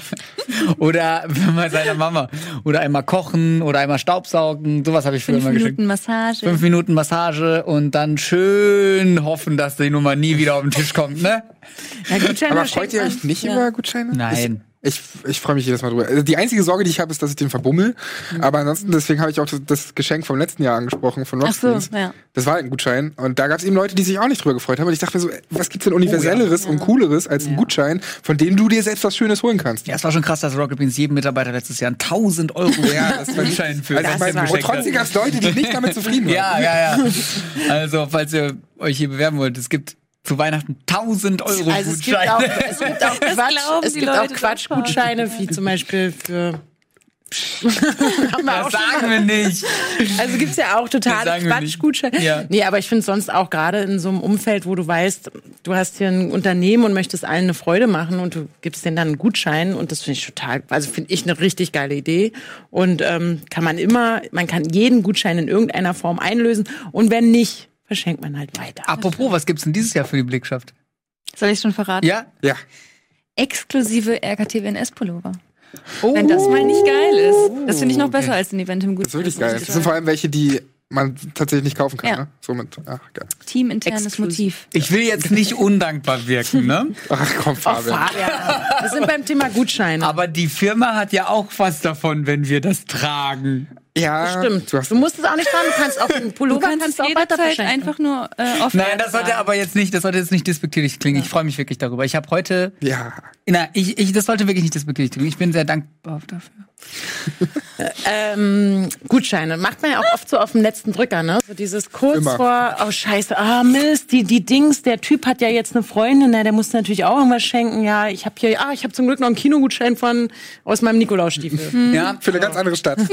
oder wenn man seiner Mama. Oder einmal kochen oder einmal Staubsaugen. Sowas habe ich früher Fünf immer geschenkt. Minuten Massage. Fünf Minuten Massage und dann schön hoffen, dass die Nummer nie wieder auf den Tisch kommt, ne? Ja, Gutscheine Aber freut ihr euch nicht ja. über Gutscheine? Nein. Ich, ich freue mich jedes Mal drüber. Also die einzige Sorge, die ich habe, ist, dass ich den verbummel. Aber ansonsten, deswegen habe ich auch das, das Geschenk vom letzten Jahr angesprochen, von Ach so, ja. Das war halt ein Gutschein. Und da gab es eben Leute, die sich auch nicht drüber gefreut haben. Und ich dachte mir so, was gibt's denn universelleres und cooleres als ein Gutschein, von dem du dir selbst was Schönes holen kannst? Ja, es war schon krass, dass Rocket Beans jedem Mitarbeiter letztes Jahr 1000 Euro Ja, das war Gutschein für Also ich meine, und trotzdem gab es Leute, die nicht damit zufrieden waren. Ja, ja, ja. Also, falls ihr euch hier bewerben wollt, es gibt zu Weihnachten 1000 Euro Also es gibt auch, Gutscheine. es gibt auch Quatsch, es gibt auch Quatschgutscheine, wie zum Beispiel für haben wir Das schon sagen wir nicht. Also gibt's ja auch totale. Quatschgutscheine. Ja. Nee, aber ich finde sonst auch gerade in so einem Umfeld, wo du weißt, du hast hier ein Unternehmen und möchtest allen eine Freude machen und du gibst denen dann einen Gutschein und das finde ich total, also finde ich eine richtig geile Idee. Und ähm, kann man immer, man kann jeden Gutschein in irgendeiner Form einlösen und wenn nicht, verschenkt man halt weiter. Apropos, was gibt's denn dieses Jahr für die Blickschaft? Soll ich schon verraten? Ja? Ja. Exklusive RKTWNS-Pullover. Wenn das mal nicht geil ist. Das finde ich noch besser als ein Event im Das ist Gutschein. wirklich geil. Das sind vor allem welche, die man tatsächlich nicht kaufen kann. Ja. Ne? Somit, ach, geil. Teaminternes Exklusiv. Motiv. Ich will jetzt nicht undankbar wirken, ne? Ach komm, Fabian. Wir sind beim Thema Gutscheine. Aber die Firma hat ja auch was davon, wenn wir das tragen. Ja, Stimmt. Du Du musst es auch nicht tragen. Du kannst auch einen Du Pullover kannst kannst du auch jederzeit einfach nur äh, off Nein, das sollte aber jetzt nicht, das sollte jetzt nicht despektierlich klingen. Ich freue mich wirklich darüber. Ich habe heute, ja. na, ich, ich, das sollte wirklich nicht despektierlich klingen. Ich bin sehr dankbar dafür. ähm, Gutscheine macht man ja auch oft so auf dem letzten Drücker, ne? So dieses kurz Immer. vor, oh Scheiße, ah Mist, die die Dings, der Typ hat ja jetzt eine Freundin, na, der muss natürlich auch irgendwas schenken. Ja, ich habe hier, ah, ich habe zum Glück noch einen Kinogutschein von aus meinem Nikolausstiefel. Ja, Für eine ganz andere Stadt.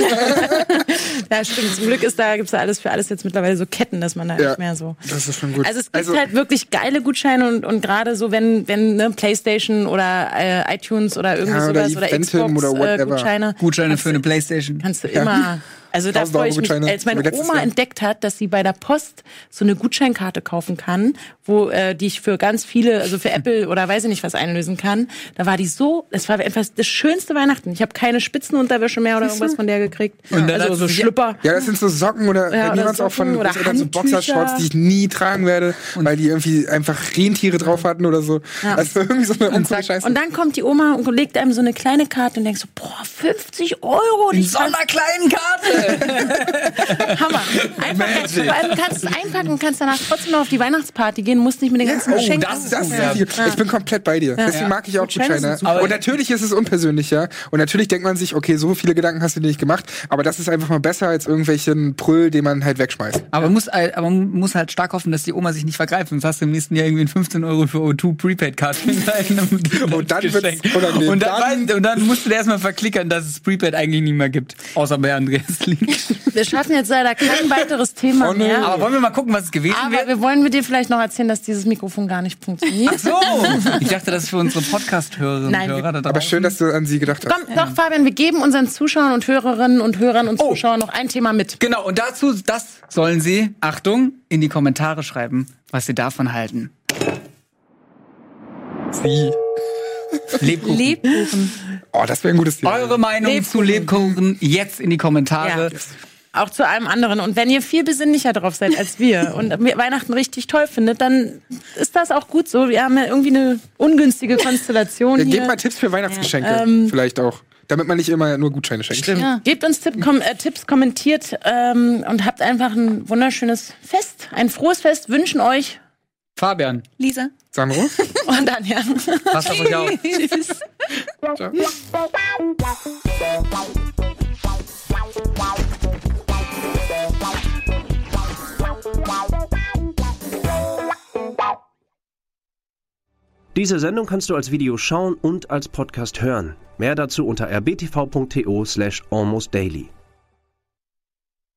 ja, stimmt. Zum Glück ist da gibt's da alles für alles jetzt mittlerweile so Ketten, dass man da Ja. nicht mehr so. Das ist schon gut. Also es gibt halt wirklich geile Gutscheine und, und gerade so, wenn, wenn ne, Playstation oder äh, iTunes oder irgendwie Ja, oder sowas oder Xbox oder äh, whatever. Gutscheine. Gutscheine kannst für eine Playstation. Kannst du immer. Also da 1000 freue ich mich, als meine Oma Jahr. entdeckt hat, dass sie bei der Post so eine Gutscheinkarte kaufen kann, wo äh, die ich für ganz viele, also für Apple oder weiß ich nicht was einlösen kann. Da war die so, das war etwas das schönste Weihnachten. Ich habe keine Spitzenunterwäsche mehr oder irgendwas von der gekriegt. Und dann also so Schlüpper. Ja, das sind so Socken oder Ja, mir waren es auch von oder so. Boxershorts, die ich nie tragen werde, weil die irgendwie einfach Rentiere drauf hatten oder so. Also irgendwie so eine uncoole Scheiße. Und dann kommt die Oma und legt einem so eine kleine Karte und denkst so, boah, 50 Euro. Die so einer kleinen Karte. Hammer. Einfach, vor allem kannst du es einpacken und kannst danach trotzdem noch auf die Weihnachtsparty gehen, musst nicht mit den ganzen oh, Geschenken. das Das ist ja. viel. Ich bin komplett bei dir. Deswegen mag ich auch Gutscheine. Und natürlich ist es unpersönlicher. Und natürlich denkt man sich, okay, so viele Gedanken hast du dir nicht gemacht. Aber das ist einfach mal besser als irgendwelchen Prüll, den man halt wegschmeißt. Aber, man muss, halt- aber man muss halt stark hoffen, dass die Oma sich nicht vergreift. Sonst hast du im nächsten Jahr irgendwie einen 15 Euro für O2 Prepaid-Card in deinem Und dann wird's unangenehm. Und dann, Dann- und dann musst du dir erstmal verklickern, dass es Prepaid eigentlich nicht mehr gibt. Außer bei Andreas Link. Wir schaffen jetzt leider kein weiteres Thema Oh, mehr. Aber wollen wir mal gucken, was es gewesen Aber wäre? wir wollen mit dir vielleicht noch erzählen, dass dieses Mikrofon gar nicht funktioniert. So, ich dachte, das ist für unsere Podcast-Hörerinnen und Nein, Hörer da Aber schön, dass du an sie gedacht hast. Komm, doch, Fabian, wir geben unseren Zuschauern und Hörerinnen und Hörern und Oh. Zuschauern noch ein Thema mit. Genau, und dazu, das sollen Sie, Achtung, in die Kommentare schreiben, was Sie davon halten. Sie. Lebkuchen. Lebkuchen. Oh, das wäre ein gutes Thema. Eure Meinung Lebkuchen. zu Lebkuchen jetzt in die Kommentare. Ja. Auch zu allem anderen. Und wenn ihr viel besinnlicher drauf seid als wir und Weihnachten richtig toll findet, dann ist das auch gut so. Wir haben ja irgendwie eine ungünstige Konstellation Ja, hier. gebt mal Tipps für Weihnachtsgeschenke. ähm, vielleicht auch. Damit man nicht immer nur Gutscheine schenkt. Ja. Gebt uns Tipp, kom äh, Tipps, kommentiert ähm, und habt einfach ein wunderschönes Fest, ein frohes Fest. Wünschen euch Fabian, Lisa. Sandro? und dann ja. passt auf euch auf. Ciao. Diese Sendung kannst du als Video schauen und als Podcast hören. Mehr dazu unter rbtv.to slash almostdaily.